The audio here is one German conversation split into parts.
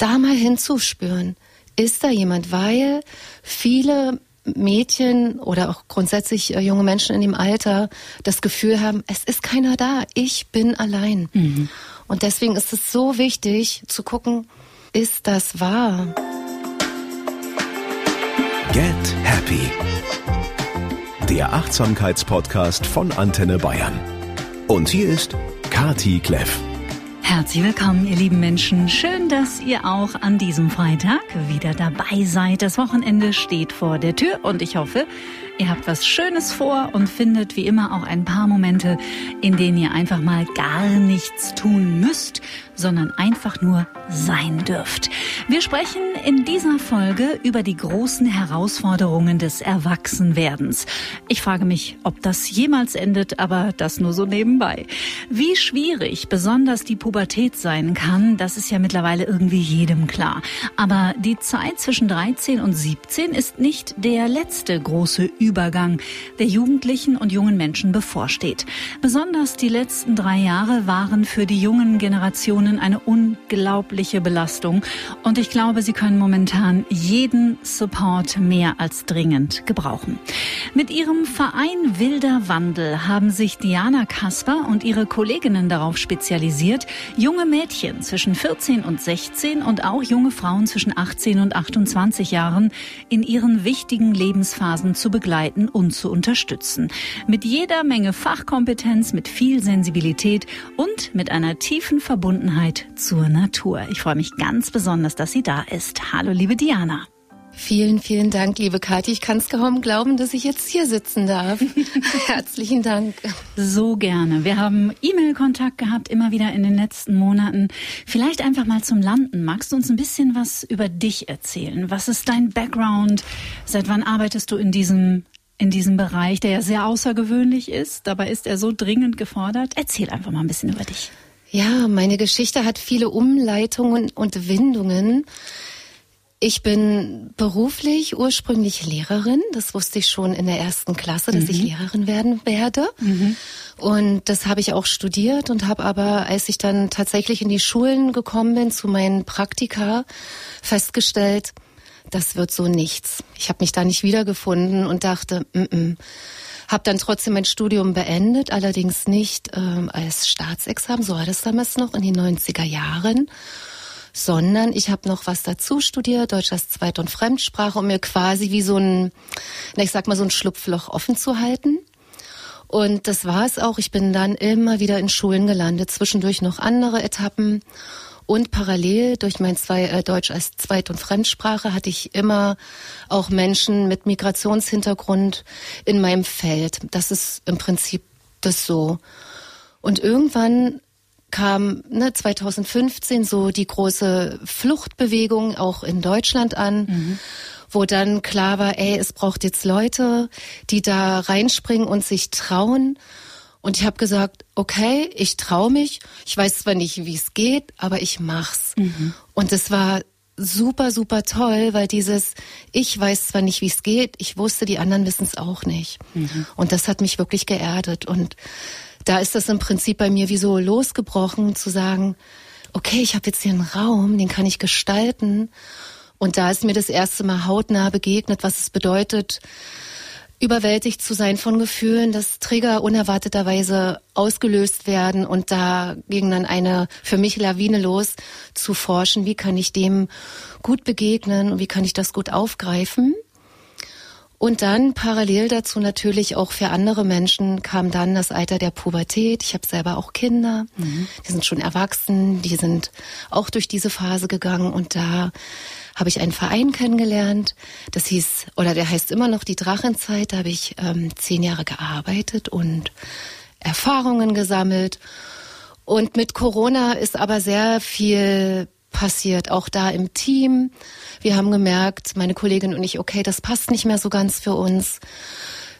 da mal hinzuspüren. Ist da jemand? Weil viele Mädchen oder auch grundsätzlich äh, junge Menschen in dem Alter das Gefühl haben, es ist keiner da, ich bin allein. Mhm. Und deswegen ist es so wichtig zu gucken, ist das wahr? Get Happy. Der Achtsamkeitspodcast von Antenne Bayern. Und hier ist Kati Kleff. Herzlich willkommen, ihr lieben Menschen. Schön, dass ihr auch an diesem Freitag wieder dabei seid. Das Wochenende steht vor der Tür und ich hoffe, Ihr habt was Schönes vor und findet wie immer auch ein paar Momente, in denen ihr einfach mal gar nichts tun müsst, sondern einfach nur sein dürft. Wir sprechen in dieser Folge über die großen Herausforderungen des Erwachsenwerdens. Ich frage mich, ob das jemals endet, aber das nur so nebenbei. Wie schwierig besonders die Pubertät sein kann, das ist ja mittlerweile irgendwie jedem klar. Aber die Zeit zwischen 13 und 17 ist nicht der letzte große Übergang, der Jugendlichen und jungen Menschen bevorsteht. Besonders die letzten drei Jahre waren für die jungen Generationen eine unglaubliche Belastung und ich glaube, sie können momentan jeden Support mehr als dringend gebrauchen. Mit ihrem Verein Wilder Wandel haben sich Diana Kasper und ihre Kolleginnen darauf spezialisiert, junge Mädchen zwischen 14 und 16 und auch junge Frauen zwischen 18 und 28 Jahren in ihren wichtigen Lebensphasen zu begleiten und zu unterstützen. Mit jeder Menge Fachkompetenz, mit viel Sensibilität und mit einer tiefen Verbundenheit zur Natur. Ich freue mich ganz besonders, dass sie da ist. Hallo, liebe Diana. Vielen, vielen Dank, liebe Kathi. Ich kann es kaum glauben, dass ich jetzt hier sitzen darf. Herzlichen Dank. So gerne. Wir haben E-Mail-Kontakt gehabt, immer wieder in den letzten Monaten. Vielleicht einfach mal zum Landen. Magst du uns ein bisschen was über dich erzählen? Was ist dein Background? Seit wann arbeitest du in diesem in diesem Bereich, der ja sehr außergewöhnlich ist. Dabei ist er so dringend gefordert. Erzähl einfach mal ein bisschen über dich. Ja, meine Geschichte hat viele Umleitungen und Windungen. Ich bin beruflich ursprünglich Lehrerin. Das wusste ich schon in der ersten Klasse, dass mhm. ich Lehrerin werden werde. Mhm. Und das habe ich auch studiert und habe aber, als ich dann tatsächlich in die Schulen gekommen bin, zu meinen Praktika, festgestellt, das wird so nichts. Ich habe mich da nicht wiedergefunden und dachte, mm -mm. Habe dann trotzdem mein Studium beendet, allerdings nicht ähm, als Staatsexamen, so war das damals noch in den 90er Jahren sondern ich habe noch was dazu studiert, Deutsch als Zweit- und Fremdsprache, um mir quasi wie so ein, na, ich sag mal, so ein Schlupfloch offen zu halten. Und das war es auch. Ich bin dann immer wieder in Schulen gelandet, zwischendurch noch andere Etappen. Und parallel durch mein zwei, äh, Deutsch als Zweit- und Fremdsprache hatte ich immer auch Menschen mit Migrationshintergrund in meinem Feld. Das ist im Prinzip das so. Und irgendwann kam ne, 2015 so die große Fluchtbewegung auch in Deutschland an, mhm. wo dann klar war, ey, es braucht jetzt Leute, die da reinspringen und sich trauen. Und ich habe gesagt, okay, ich traue mich. Ich weiß zwar nicht, wie es geht, aber ich mach's. Mhm. Und es war super, super toll, weil dieses, ich weiß zwar nicht, wie es geht, ich wusste, die anderen wissen es auch nicht. Mhm. Und das hat mich wirklich geerdet. Und da ist das im Prinzip bei mir wie so losgebrochen, zu sagen, okay, ich habe jetzt hier einen Raum, den kann ich gestalten. Und da ist mir das erste Mal hautnah begegnet, was es bedeutet, überwältigt zu sein von Gefühlen, dass Trigger unerwarteterweise ausgelöst werden und da ging dann eine für mich Lawine los zu forschen, wie kann ich dem gut begegnen und wie kann ich das gut aufgreifen. Und dann parallel dazu natürlich auch für andere Menschen kam dann das Alter der Pubertät. Ich habe selber auch Kinder, mhm. die sind schon erwachsen, die sind auch durch diese Phase gegangen und da habe ich einen Verein kennengelernt. Das hieß, oder der heißt immer noch die Drachenzeit. Da habe ich ähm, zehn Jahre gearbeitet und Erfahrungen gesammelt. Und mit Corona ist aber sehr viel passiert, auch da im Team. Wir haben gemerkt, meine Kollegin und ich, okay, das passt nicht mehr so ganz für uns.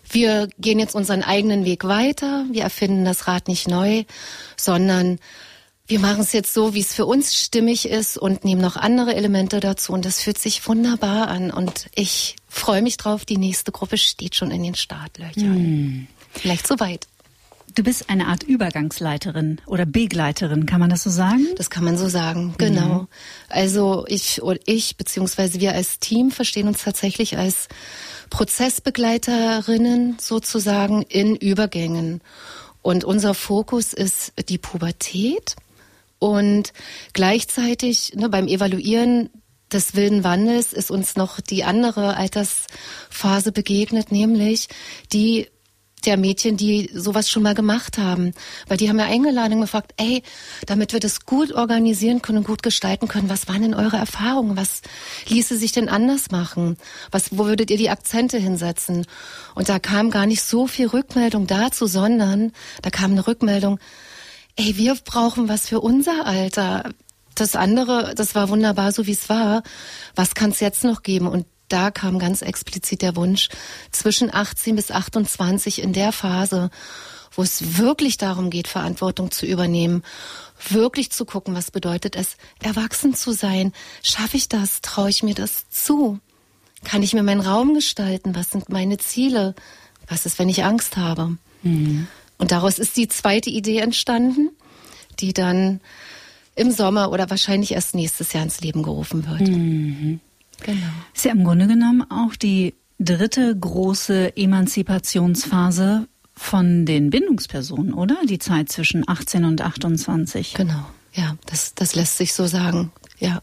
Wir gehen jetzt unseren eigenen Weg weiter. Wir erfinden das Rad nicht neu, sondern wir machen es jetzt so, wie es für uns stimmig ist und nehmen noch andere Elemente dazu. Und das fühlt sich wunderbar an. Und ich freue mich drauf. Die nächste Gruppe steht schon in den Startlöchern. Hm. Vielleicht soweit. Du bist eine Art Übergangsleiterin oder Begleiterin, kann man das so sagen? Das kann man so sagen, genau. Mhm. Also ich und ich beziehungsweise wir als Team verstehen uns tatsächlich als Prozessbegleiterinnen sozusagen in Übergängen. Und unser Fokus ist die Pubertät und gleichzeitig ne, beim Evaluieren des wilden Wandels ist uns noch die andere Altersphase begegnet, nämlich die der Mädchen, die sowas schon mal gemacht haben. Weil die haben ja eingeladen und gefragt, ey, damit wir das gut organisieren können und gut gestalten können, was waren denn eure Erfahrungen? Was ließe sich denn anders machen? Was, wo würdet ihr die Akzente hinsetzen? Und da kam gar nicht so viel Rückmeldung dazu, sondern da kam eine Rückmeldung, ey, wir brauchen was für unser Alter. Das andere, das war wunderbar, so wie es war. Was kann es jetzt noch geben? Und da kam ganz explizit der Wunsch, zwischen 18 bis 28 in der Phase, wo es wirklich darum geht, Verantwortung zu übernehmen, wirklich zu gucken, was bedeutet es, erwachsen zu sein. Schaffe ich das? Traue ich mir das zu? Kann ich mir meinen Raum gestalten? Was sind meine Ziele? Was ist, wenn ich Angst habe? Mhm. Und daraus ist die zweite Idee entstanden, die dann im Sommer oder wahrscheinlich erst nächstes Jahr ins Leben gerufen wird. Mhm. Genau. Ist ja im Grunde genommen auch die dritte große Emanzipationsphase von den Bindungspersonen, oder? Die Zeit zwischen 18 und 28. Genau, ja, das, das lässt sich so sagen, ja.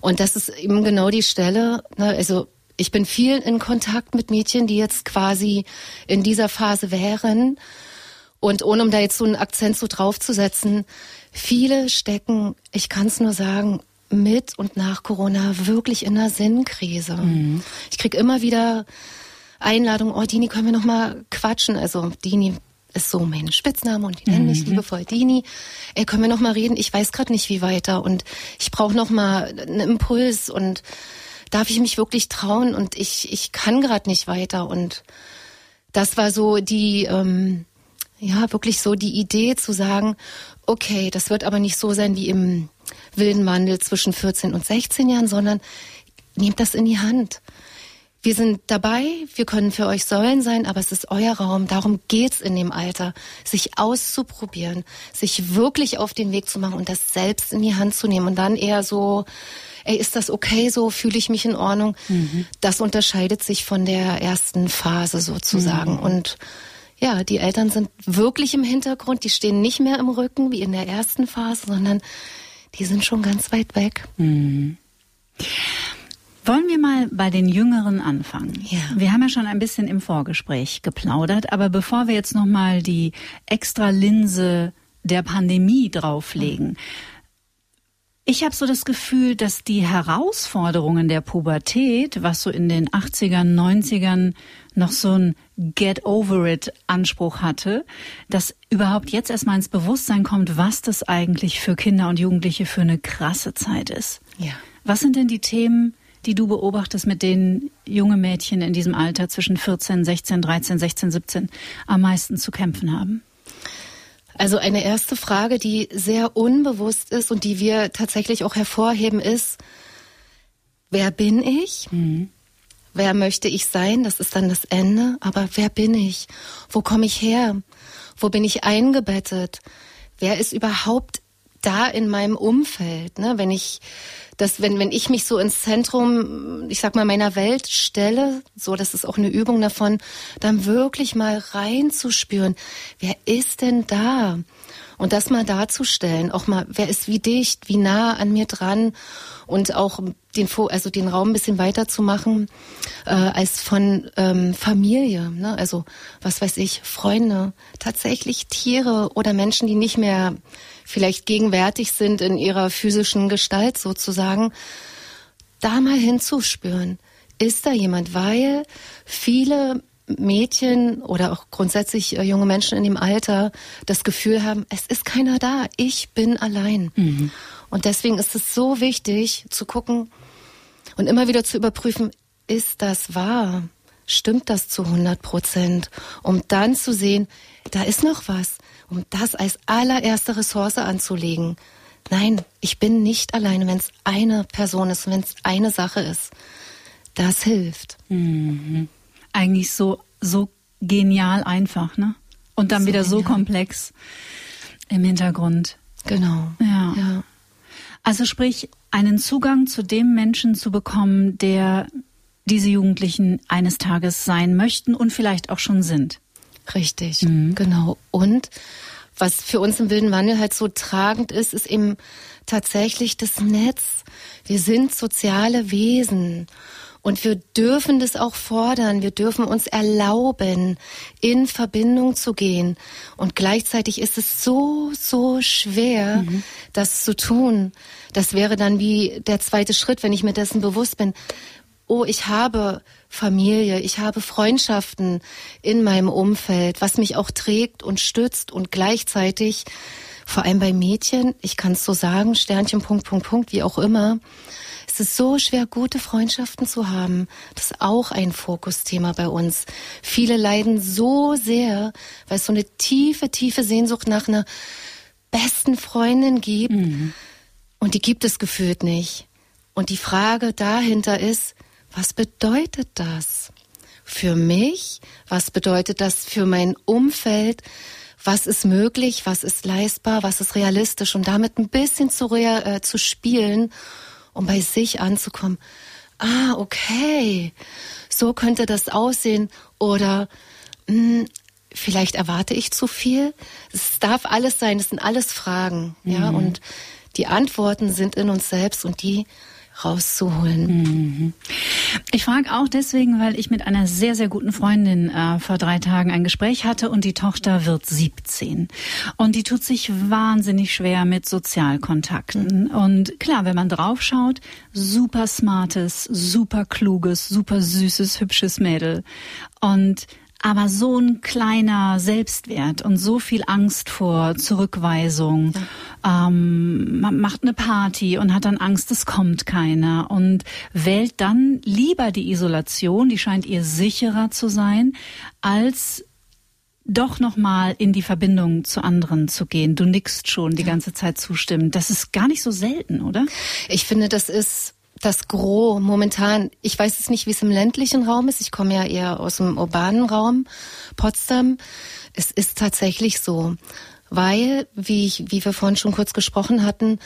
Und das ist eben genau die Stelle, ne, also ich bin viel in Kontakt mit Mädchen, die jetzt quasi in dieser Phase wären. Und ohne um da jetzt so einen Akzent so draufzusetzen, viele stecken, ich kann es nur sagen, mit und nach Corona wirklich in einer Sinnkrise. Mhm. Ich krieg immer wieder Einladungen, oh Dini, können wir noch mal quatschen? Also Dini ist so mein Spitzname und die nennen mich mhm. liebevoll Dini. Ey, können wir noch mal reden? Ich weiß gerade nicht, wie weiter und ich brauche noch mal einen Impuls und darf ich mich wirklich trauen und ich ich kann gerade nicht weiter und das war so die ähm, ja wirklich so die Idee zu sagen, okay, das wird aber nicht so sein wie im wilden Wandel zwischen 14 und 16 Jahren, sondern nehmt das in die Hand. Wir sind dabei, wir können für euch Säulen sein, aber es ist euer Raum. Darum geht's in dem Alter, sich auszuprobieren, sich wirklich auf den Weg zu machen und das selbst in die Hand zu nehmen und dann eher so, ey, ist das okay so? Fühle ich mich in Ordnung? Mhm. Das unterscheidet sich von der ersten Phase sozusagen mhm. und ja, die Eltern sind wirklich im Hintergrund, die stehen nicht mehr im Rücken wie in der ersten Phase, sondern die sind schon ganz weit weg. Mhm. Wollen wir mal bei den Jüngeren anfangen? Ja. Wir haben ja schon ein bisschen im Vorgespräch geplaudert, aber bevor wir jetzt noch mal die extra Linse der Pandemie drauflegen, mhm. Ich habe so das Gefühl, dass die Herausforderungen der Pubertät, was so in den 80ern, 90ern noch so ein Get over it Anspruch hatte, dass überhaupt jetzt erstmal ins Bewusstsein kommt, was das eigentlich für Kinder und Jugendliche für eine krasse Zeit ist. Ja. Was sind denn die Themen, die du beobachtest, mit denen junge Mädchen in diesem Alter zwischen 14, 16, 13, 16, 17 am meisten zu kämpfen haben? Also eine erste Frage, die sehr unbewusst ist und die wir tatsächlich auch hervorheben, ist, wer bin ich? Mhm. Wer möchte ich sein? Das ist dann das Ende. Aber wer bin ich? Wo komme ich her? Wo bin ich eingebettet? Wer ist überhaupt da in meinem Umfeld? Ne? Wenn ich dass wenn, wenn ich mich so ins Zentrum, ich sag mal, meiner Welt stelle, so, das ist auch eine Übung davon, dann wirklich mal reinzuspüren, wer ist denn da? Und das mal darzustellen, auch mal, wer ist wie dicht, wie nah an mir dran und auch den, also den Raum ein bisschen weiter zu machen äh, als von ähm, Familie. Ne? Also was weiß ich, Freunde, tatsächlich Tiere oder Menschen, die nicht mehr vielleicht gegenwärtig sind in ihrer physischen Gestalt sozusagen, da mal hinzuspüren. Ist da jemand? Weil viele Mädchen oder auch grundsätzlich äh, junge Menschen in dem Alter das Gefühl haben, es ist keiner da, ich bin allein. Mhm. Und deswegen ist es so wichtig zu gucken und immer wieder zu überprüfen, ist das wahr? Stimmt das zu 100 Prozent? Um dann zu sehen, da ist noch was um das als allererste Ressource anzulegen. Nein, ich bin nicht alleine, wenn es eine Person ist, wenn es eine Sache ist. Das hilft. Mhm. Eigentlich so, so genial einfach, ne? Und dann so wieder so komplex im Hintergrund. Genau. Ja. ja. Also sprich, einen Zugang zu dem Menschen zu bekommen, der diese Jugendlichen eines Tages sein möchten und vielleicht auch schon sind. Richtig, mhm. genau. Und was für uns im wilden Wandel halt so tragend ist, ist eben tatsächlich das Netz. Wir sind soziale Wesen. Und wir dürfen das auch fordern. Wir dürfen uns erlauben, in Verbindung zu gehen. Und gleichzeitig ist es so, so schwer, mhm. das zu tun. Das wäre dann wie der zweite Schritt, wenn ich mir dessen bewusst bin. Oh, ich habe Familie, ich habe Freundschaften in meinem Umfeld, was mich auch trägt und stützt und gleichzeitig, vor allem bei Mädchen, ich kann es so sagen, Sternchen, Punkt, Punkt, Punkt, wie auch immer, es ist so schwer, gute Freundschaften zu haben. Das ist auch ein Fokusthema bei uns. Viele leiden so sehr, weil es so eine tiefe, tiefe Sehnsucht nach einer besten Freundin gibt. Mhm. Und die gibt es gefühlt nicht. Und die Frage dahinter ist, was bedeutet das für mich? Was bedeutet das für mein Umfeld? Was ist möglich? Was ist leistbar? Was ist realistisch? Und damit ein bisschen zu, äh, zu spielen, um bei sich anzukommen. Ah, okay. So könnte das aussehen. Oder mh, hm, vielleicht erwarte ich zu viel. Es darf alles sein. Es sind alles Fragen. Mhm. Ja, und die Antworten sind in uns selbst und die rauszuholen. Mhm. Ich frage auch deswegen, weil ich mit einer sehr, sehr guten Freundin äh, vor drei Tagen ein Gespräch hatte und die Tochter wird 17. Und die tut sich wahnsinnig schwer mit Sozialkontakten. Und klar, wenn man draufschaut, super smartes, super kluges, super süßes, hübsches Mädel. Und aber so ein kleiner Selbstwert und so viel Angst vor Zurückweisung. Ja. Ähm, man macht eine Party und hat dann Angst, es kommt keiner und wählt dann lieber die Isolation, die scheint ihr sicherer zu sein, als doch nochmal in die Verbindung zu anderen zu gehen. Du nickst schon die ganze Zeit zustimmen. Das ist gar nicht so selten, oder? Ich finde, das ist das Gros momentan, ich weiß es nicht, wie es im ländlichen Raum ist. Ich komme ja eher aus dem urbanen Raum, Potsdam. Es ist tatsächlich so, weil, wie, ich, wie wir vorhin schon kurz gesprochen hatten,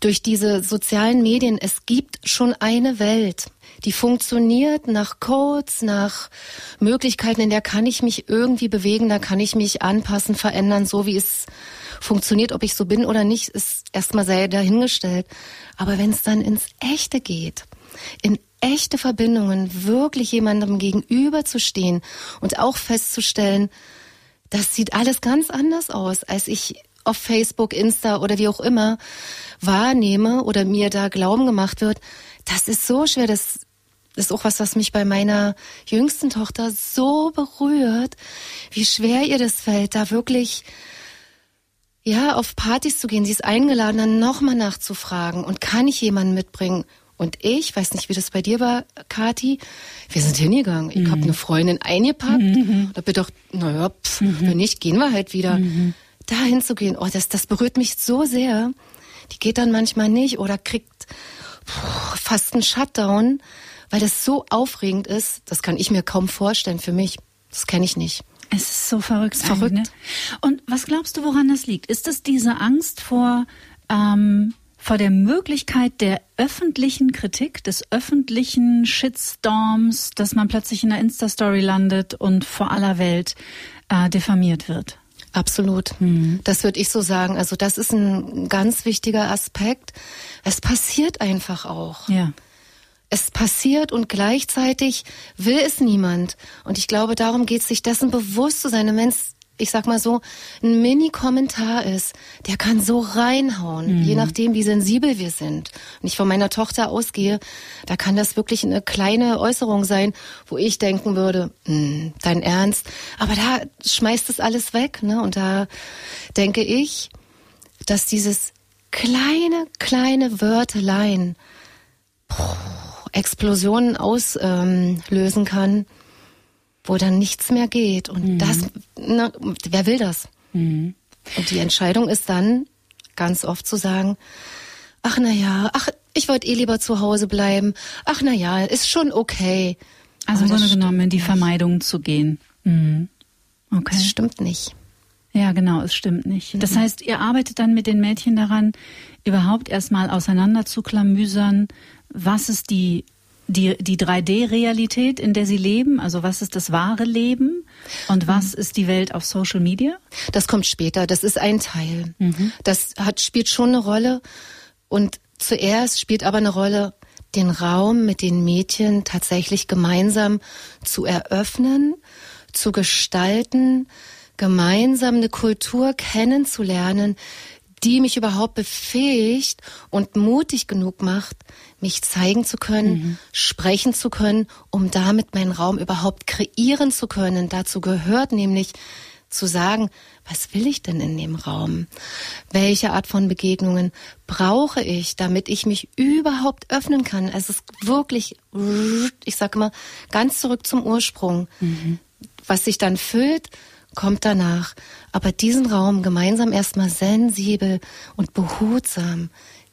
durch diese sozialen Medien, es gibt schon eine Welt, die funktioniert nach Codes, nach Möglichkeiten, in der kann ich mich irgendwie bewegen, da kann ich mich anpassen, verändern, so wie es funktioniert, ob ich so bin oder nicht, ist erstmal sehr dahingestellt. Aber wenn es dann ins Echte geht, in echte Verbindungen, wirklich jemandem gegenüberzustehen und auch festzustellen, das sieht alles ganz anders aus, als ich auf Facebook, Insta oder wie auch immer wahrnehme oder mir da Glauben gemacht wird. Das ist so schwer. Das ist auch was, was mich bei meiner jüngsten Tochter so berührt, wie schwer ihr das fällt, da wirklich ja, auf Partys zu gehen. Sie ist eingeladen, dann nochmal nachzufragen. Und kann ich jemanden mitbringen? Und ich, weiß nicht, wie das bei dir war, Kati, wir sind hingegangen. Ich mhm. habe eine Freundin eingepackt. Mhm. Da bin ich doch, naja, pff, mhm. wenn nicht, gehen wir halt wieder. Mhm. Da hinzugehen, oh, das, das berührt mich so sehr. Die geht dann manchmal nicht oder kriegt pff, fast einen Shutdown, weil das so aufregend ist. Das kann ich mir kaum vorstellen für mich. Das kenne ich nicht. Es ist so verrückt. Verrückt. Ne? Und was glaubst du, woran das liegt? Ist es diese Angst vor, ähm, vor der Möglichkeit der öffentlichen Kritik, des öffentlichen Shitstorms, dass man plötzlich in der Insta-Story landet und vor aller Welt äh, diffamiert wird? Absolut. Mhm. Das würde ich so sagen. Also das ist ein ganz wichtiger Aspekt. Es passiert einfach auch. Ja es passiert und gleichzeitig will es niemand. Und ich glaube, darum geht es sich dessen bewusst zu sein. Wenn es, ich sag mal so, ein Mini-Kommentar ist, der kann so reinhauen, mhm. je nachdem, wie sensibel wir sind. Und ich von meiner Tochter ausgehe, da kann das wirklich eine kleine Äußerung sein, wo ich denken würde, hm, dein Ernst. Aber da schmeißt es alles weg, ne? Und da denke ich, dass dieses kleine, kleine Wörtelein, Explosionen auslösen ähm, kann, wo dann nichts mehr geht. Und mhm. das, na, wer will das? Mhm. Und die Entscheidung ist dann ganz oft zu sagen, ach na ja, ach, ich wollte eh lieber zu Hause bleiben. Ach na ja, ist schon okay. Also im Grunde genommen in die Vermeidung zu gehen. Mhm. Okay. Das stimmt nicht. Ja, genau, es stimmt nicht. Das mhm. heißt, ihr arbeitet dann mit den Mädchen daran, überhaupt erstmal auseinander zu klamüsern, was ist die die, die 3D-Realität, in der sie leben? Also was ist das wahre Leben und was mhm. ist die Welt auf Social Media? Das kommt später. Das ist ein Teil. Mhm. Das hat, spielt schon eine Rolle. Und zuerst spielt aber eine Rolle, den Raum mit den Mädchen tatsächlich gemeinsam zu eröffnen, zu gestalten, gemeinsam eine Kultur kennenzulernen, die mich überhaupt befähigt und mutig genug macht, mich zeigen zu können, mhm. sprechen zu können, um damit meinen Raum überhaupt kreieren zu können. Dazu gehört nämlich zu sagen, was will ich denn in dem Raum? Welche Art von Begegnungen brauche ich, damit ich mich überhaupt öffnen kann? Es ist wirklich, ich sage immer, ganz zurück zum Ursprung. Mhm. Was sich dann füllt, kommt danach. Aber diesen Raum gemeinsam erstmal sensibel und behutsam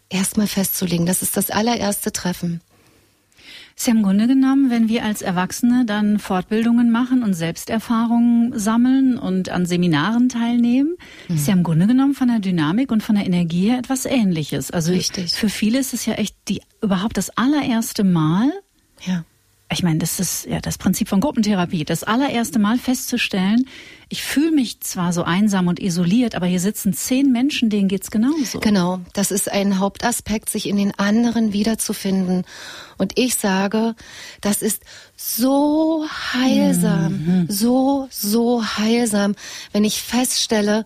erstmal festzulegen, das ist das allererste Treffen. Ist ja im Grunde genommen, wenn wir als Erwachsene dann Fortbildungen machen und Selbsterfahrungen sammeln und an Seminaren teilnehmen, mhm. ist ja im Grunde genommen von der Dynamik und von der Energie her etwas Ähnliches. Also Richtig. für viele ist es ja echt die überhaupt das allererste Mal, ja ich meine, das ist ja das Prinzip von Gruppentherapie. Das allererste Mal festzustellen, ich fühle mich zwar so einsam und isoliert, aber hier sitzen zehn Menschen, denen geht's genauso. Genau, das ist ein Hauptaspekt, sich in den anderen wiederzufinden. Und ich sage, das ist so heilsam, mhm. so, so heilsam, wenn ich feststelle,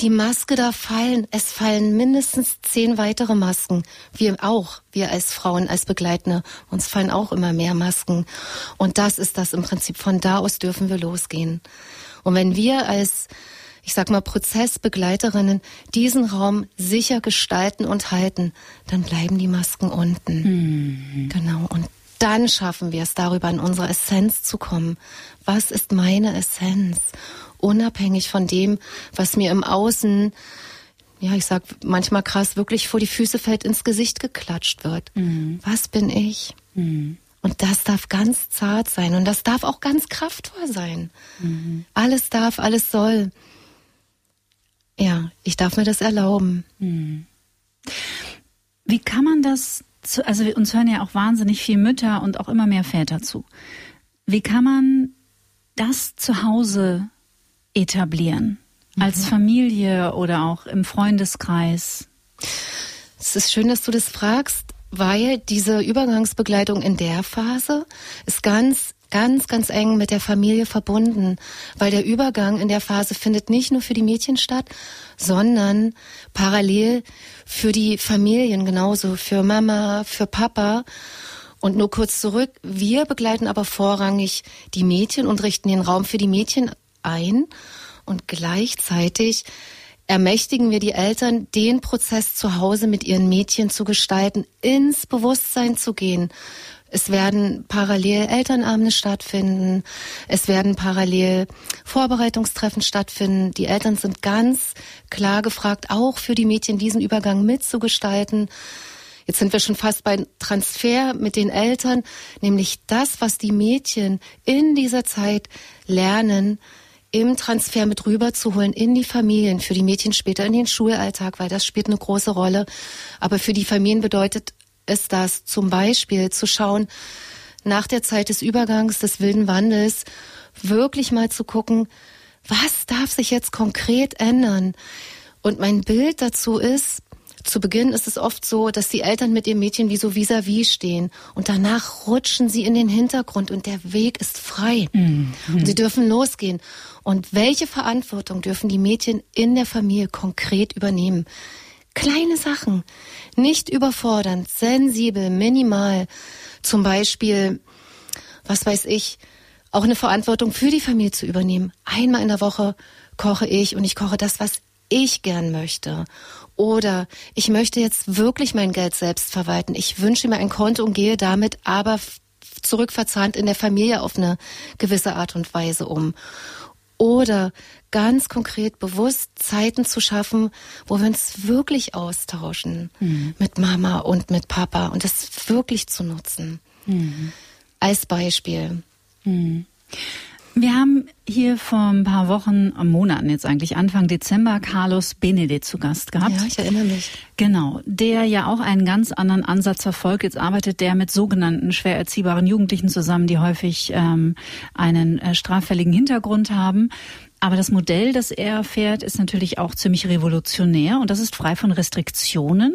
die Maske da fallen, es fallen mindestens zehn weitere Masken. Wir auch, wir als Frauen, als Begleitende, uns fallen auch immer mehr Masken. Und das ist das im Prinzip. Von da aus dürfen wir losgehen. Und wenn wir als ich sag mal, Prozessbegleiterinnen diesen Raum sicher gestalten und halten, dann bleiben die Masken unten. Mhm. Genau. Und dann schaffen wir es, darüber in unsere Essenz zu kommen. Was ist meine Essenz? Unabhängig von dem, was mir im Außen, ja, ich sag manchmal krass, wirklich vor die Füße fällt, ins Gesicht geklatscht wird. Mhm. Was bin ich? Mhm. Und das darf ganz zart sein und das darf auch ganz kraftvoll sein. Mhm. Alles darf, alles soll. Ja, ich darf mir das erlauben. Mhm. Wie kann man das, zu, also uns hören ja auch wahnsinnig viele Mütter und auch immer mehr Väter zu. Wie kann man das zu Hause etablieren? Mhm. Als Familie oder auch im Freundeskreis? Es ist schön, dass du das fragst weil diese Übergangsbegleitung in der Phase ist ganz ganz, ganz eng mit der Familie verbunden, weil der Übergang in der Phase findet nicht nur für die Mädchen statt, sondern parallel für die Familien genauso, für Mama, für Papa. Und nur kurz zurück, wir begleiten aber vorrangig die Mädchen und richten den Raum für die Mädchen ein und gleichzeitig ermächtigen wir die Eltern, den Prozess zu Hause mit ihren Mädchen zu gestalten, ins Bewusstsein zu gehen. Es werden parallel Elternabende stattfinden. Es werden parallel Vorbereitungstreffen stattfinden. Die Eltern sind ganz klar gefragt, auch für die Mädchen diesen Übergang mitzugestalten. Jetzt sind wir schon fast beim Transfer mit den Eltern, nämlich das, was die Mädchen in dieser Zeit lernen, im Transfer mit rüberzuholen in die Familien, für die Mädchen später in den Schulalltag, weil das spielt eine große Rolle. Aber für die Familien bedeutet es das zum Beispiel zu schauen, nach der Zeit des Übergangs, des wilden Wandels, wirklich mal zu gucken, was darf sich jetzt konkret ändern? Und mein Bild dazu ist, zu Beginn ist es oft so, dass die Eltern mit ihrem Mädchen wie so vis-à-vis -vis stehen und danach rutschen sie in den Hintergrund und der Weg ist frei. Mhm. Und sie dürfen losgehen. Und welche Verantwortung dürfen die Mädchen in der Familie konkret übernehmen? Kleine Sachen, nicht überfordernd, sensibel, minimal. Zum Beispiel, was weiß ich, auch eine Verantwortung für die Familie zu übernehmen. Einmal in der Woche koche ich und ich koche das, was ich gern möchte. Oder ich möchte jetzt wirklich mein Geld selbst verwalten. Ich wünsche mir ein Konto und gehe damit aber zurückverzahnt in der Familie auf eine gewisse Art und Weise um. Oder ganz konkret bewusst Zeiten zu schaffen, wo wir uns wirklich austauschen mhm. mit Mama und mit Papa und das wirklich zu nutzen. Mhm. Als Beispiel. Mhm. Wir haben hier vor ein paar Wochen, Monaten jetzt eigentlich, Anfang Dezember, Carlos Benedikt zu Gast gehabt. Ja, ich erinnere mich. Genau, der ja auch einen ganz anderen Ansatz verfolgt. Jetzt arbeitet der mit sogenannten schwer erziehbaren Jugendlichen zusammen, die häufig ähm, einen äh, straffälligen Hintergrund haben. Aber das Modell, das er fährt, ist natürlich auch ziemlich revolutionär und das ist frei von Restriktionen.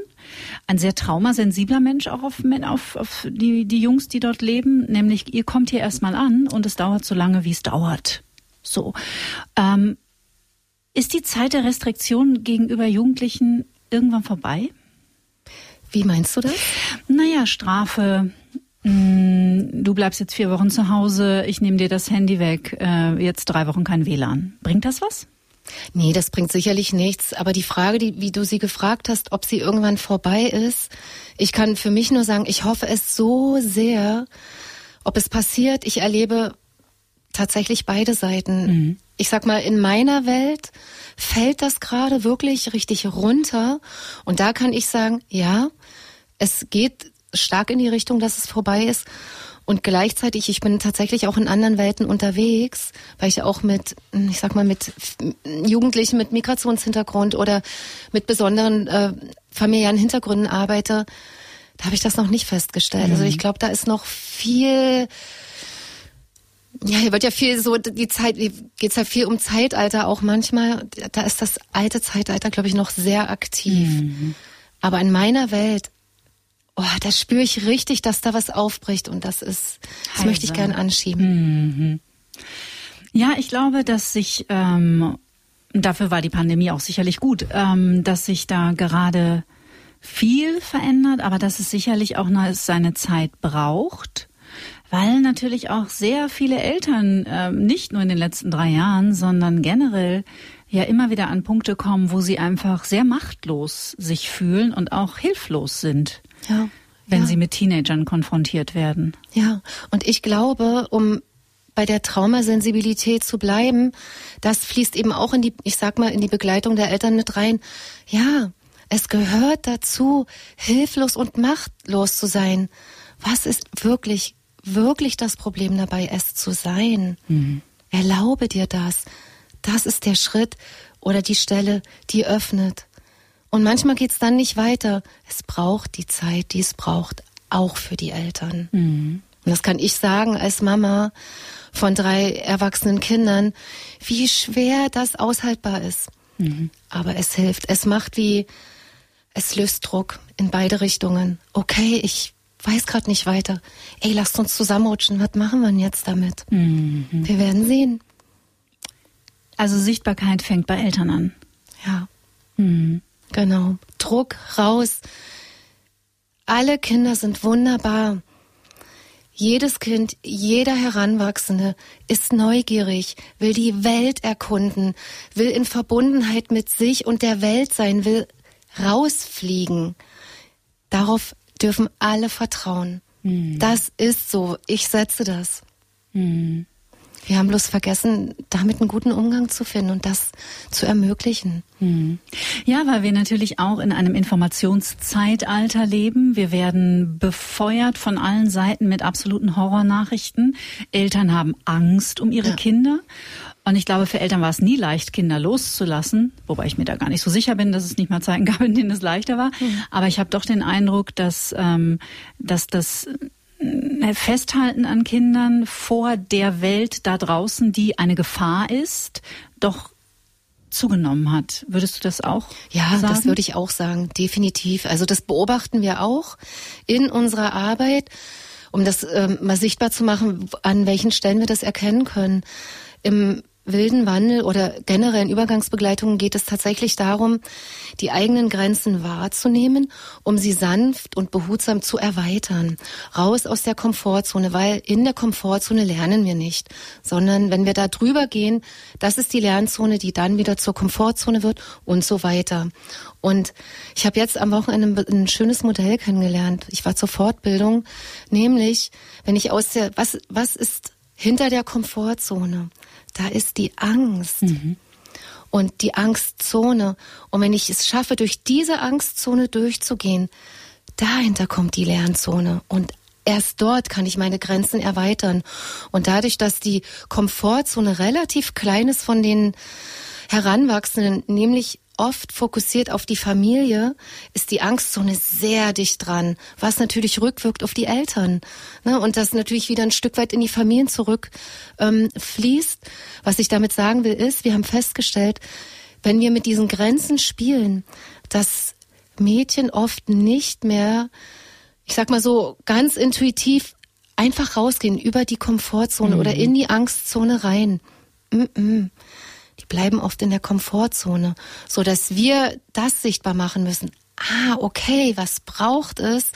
Ein sehr traumasensibler Mensch auch auf, auf, auf die, die Jungs, die dort leben. Nämlich, ihr kommt hier erstmal an und es dauert so lange, wie es dauert. So. Ähm, ist die Zeit der Restriktionen gegenüber Jugendlichen irgendwann vorbei? Wie meinst du das? Naja, Strafe, Mm, du bleibst jetzt vier Wochen zu Hause, ich nehme dir das Handy weg, äh, jetzt drei Wochen kein WLAN. Bringt das was? Nee, das bringt sicherlich nichts. Aber die Frage, die, wie du sie gefragt hast, ob sie irgendwann vorbei ist, ich kann für mich nur sagen, ich hoffe es so sehr. Ob es passiert, ich erlebe tatsächlich beide Seiten. Mhm. Ich sag mal, in meiner Welt fällt das gerade wirklich richtig runter. Und da kann ich sagen, ja, es geht stark in die Richtung, dass es vorbei ist. Und gleichzeitig, ich bin tatsächlich auch in anderen Welten unterwegs, weil ich auch mit, ich sag mal, mit Jugendlichen mit Migrationshintergrund oder mit besonderen äh, familiären Hintergründen arbeite. Da habe ich das noch nicht festgestellt. Also mhm. Also ich glaube, da ist noch viel, ja, hier wird ja viel so, die Zeit, geht's ja viel um Zeitalter auch manchmal. Da ist das alte Zeitalter, glaube ich, noch sehr aktiv. Mhm. Aber in meiner Welt oh, da spüre ich richtig, dass da was aufbricht und das ist, das Heilsam. möchte ich gerne anschieben. Mhm. Ja, ich glaube, dass sich, ähm, dafür war die Pandemie auch sicherlich gut, ähm, dass sich da gerade viel verändert, aber dass es sicherlich auch noch seine Zeit braucht, weil natürlich auch sehr viele Eltern, äh, nicht nur in den letzten drei Jahren, sondern generell ja immer wieder an Punkte kommen, wo sie einfach sehr machtlos sich fühlen und auch hilflos sind. Ja. Wenn ja. sie mit Teenagern konfrontiert werden. Ja, und ich glaube, um bei der Traumasensibilität zu bleiben, das fließt eben auch in die, ich sag mal, in die Begleitung der Eltern mit rein. Ja, es gehört dazu, hilflos und machtlos zu sein. Was ist wirklich, wirklich das Problem dabei, es zu sein? Mhm. Erlaube dir das. Das ist der Schritt oder die Stelle, die öffnet. Und manchmal geht's dann nicht weiter. Es braucht die Zeit, die es braucht, auch für die Eltern. Mhm. Und das kann ich sagen als Mama von drei erwachsenen Kindern, wie schwer das aushaltbar ist. Mhm. Aber es hilft. Es macht wie, es löst Druck in beide Richtungen. Okay, ich weiß gerade nicht weiter. Ey, lasst uns zusammenrutschen. Was machen wir denn jetzt damit? Mhm. Wir werden sehen. Also Sichtbarkeit fängt bei Eltern an. Ja. Mhm. Genau. Druck raus. Alle Kinder sind wunderbar. Jedes Kind, jeder Heranwachsende ist neugierig, will die Welt erkunden, will in Verbundenheit mit sich und der Welt sein, will rausfliegen. Darauf dürfen alle vertrauen. Mhm. Das ist so. Ich setze das. Mhm. Wir haben bloß vergessen, damit einen guten Umgang zu finden und das zu ermöglichen. Hm. Ja, weil wir natürlich auch in einem Informationszeitalter leben. Wir werden befeuert von allen Seiten mit absoluten Horrornachrichten. Eltern haben Angst um ihre ja. Kinder. Und ich glaube, für Eltern war es nie leicht, Kinder loszulassen, wobei ich mir da gar nicht so sicher bin, dass es nicht mal Zeiten gab, in denen es leichter war. Mhm. Aber ich habe doch den Eindruck, dass, ähm, dass das festhalten an Kindern vor der Welt da draußen, die eine Gefahr ist, doch zugenommen hat. Würdest du das auch ja, sagen? Das würde ich auch sagen, definitiv. Also das beobachten wir auch in unserer Arbeit, um das ähm, mal sichtbar zu machen, an welchen Stellen wir das erkennen können. Im wilden Wandel oder generellen Übergangsbegleitungen geht es tatsächlich darum, die eigenen Grenzen wahrzunehmen, um sie sanft und behutsam zu erweitern. Raus aus der Komfortzone, weil in der Komfortzone lernen wir nicht, sondern wenn wir da drüber gehen, das ist die Lernzone, die dann wieder zur Komfortzone wird und so weiter. Und ich habe jetzt am Wochenende ein schönes Modell kennengelernt. Ich war zur Fortbildung, nämlich wenn ich aus der was was ist hinter der Komfortzone? da ist die Angst. Mhm. Und die Angstzone. Und wenn ich es schaffe, durch diese Angstzone durchzugehen, dahinter kommt die Lernzone. Und erst dort kann ich meine Grenzen erweitern. Und dadurch, dass die Komfortzone relativ klein ist von den Heranwachsenden, nämlich oft fokussiert auf die Familie, ist die Angstzone sehr dicht dran, was natürlich rückwirkt auf die Eltern. Ne? Und das natürlich wieder ein Stück weit in die Familien zurück ähm, fließt. Was ich damit sagen will, ist, wir haben festgestellt, wenn wir mit diesen Grenzen spielen, dass Mädchen oft nicht mehr, ich sag mal so, ganz intuitiv einfach rausgehen über die Komfortzone mhm. oder in die Angstzone rein. Mm -mm die bleiben oft in der Komfortzone, so dass wir das sichtbar machen müssen. Ah, okay, was braucht es,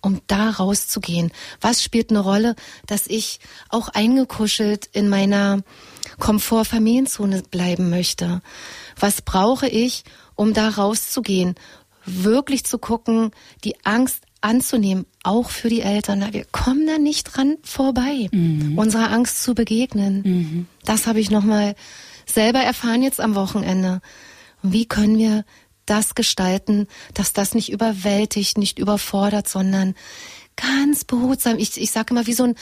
um da rauszugehen? Was spielt eine Rolle, dass ich auch eingekuschelt in meiner Komfortfamilienzone bleiben möchte? Was brauche ich, um da rauszugehen? Wirklich zu gucken, die Angst anzunehmen, auch für die Eltern. Wir kommen da nicht dran vorbei, mhm. unserer Angst zu begegnen. Mhm. Das habe ich nochmal selber erfahren jetzt am Wochenende. Und wie können wir das gestalten, dass das nicht überwältigt, nicht überfordert, sondern ganz behutsam. Ich, ich sage immer wie so ein,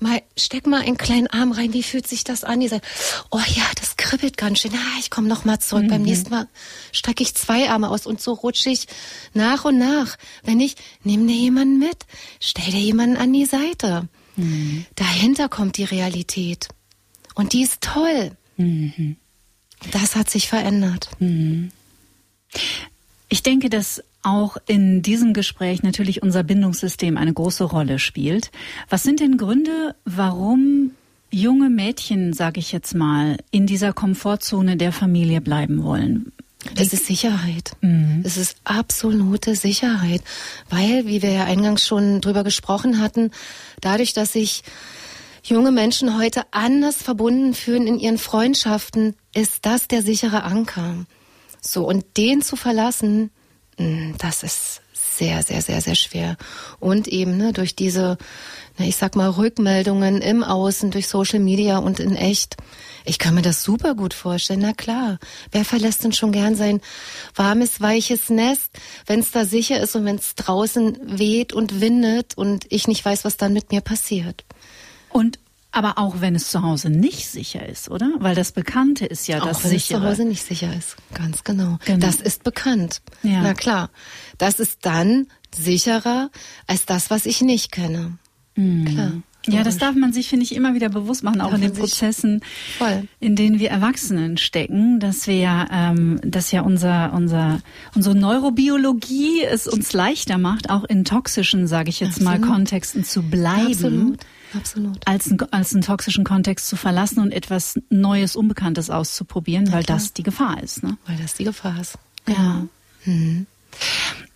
mal steck mal einen kleinen Arm rein. Wie fühlt sich das an? Die sagen, oh ja, das kribbelt ganz schön. Ah, ich komme noch mal zurück. Mhm. Beim nächsten Mal strecke ich zwei Arme aus und so rutsche ich nach und nach. Wenn ich, nimm dir jemanden mit, stell dir jemanden an die Seite. Mhm. Dahinter kommt die Realität und die ist toll. Mhm. Das hat sich verändert. Mhm. Ich denke, dass auch in diesem Gespräch natürlich unser Bindungssystem eine große Rolle spielt. Was sind denn Gründe, warum junge Mädchen, sage ich jetzt mal, in dieser Komfortzone der Familie bleiben wollen? Es ist Sicherheit. Mhm. Es ist absolute Sicherheit, weil, wie wir ja eingangs schon drüber gesprochen hatten, dadurch, dass ich junge Menschen heute anders verbunden fühlen in ihren Freundschaften, ist das der sichere Anker. So, und den zu verlassen, hm, das ist sehr, sehr, sehr, sehr schwer. Und eben ne, durch diese, na, ich sag mal, Rückmeldungen im Außen, durch Social Media und in echt. Ich kann mir das super gut vorstellen. Na klar, wer verlässt denn schon gern sein warmes, weiches Nest, wenn es da sicher ist und wenn es draußen weht und windet und ich nicht weiß, was dann mit mir passiert. Und aber auch wenn es zu Hause nicht sicher ist, oder? Weil das Bekannte ist ja auch das wenn sichere. es zu Hause nicht sicher ist, ganz genau. genau. Das ist bekannt. Ja. Na klar, das ist dann sicherer als das, was ich nicht kenne. Mhm. Klar. Ja, das darf man sich, finde ich, immer wieder bewusst machen, auch darf in den Prozessen, in denen wir Erwachsenen stecken, dass wir ja, ähm, dass ja unser, unser, unsere Neurobiologie es uns leichter macht, auch in toxischen, sage ich jetzt Absolut. mal, Kontexten zu bleiben. Absolut. Absolut. Als, ein, als einen toxischen Kontext zu verlassen und etwas Neues, Unbekanntes auszuprobieren, weil das die Gefahr ist. Ne? Weil das die Gefahr ist. Ja. Mhm.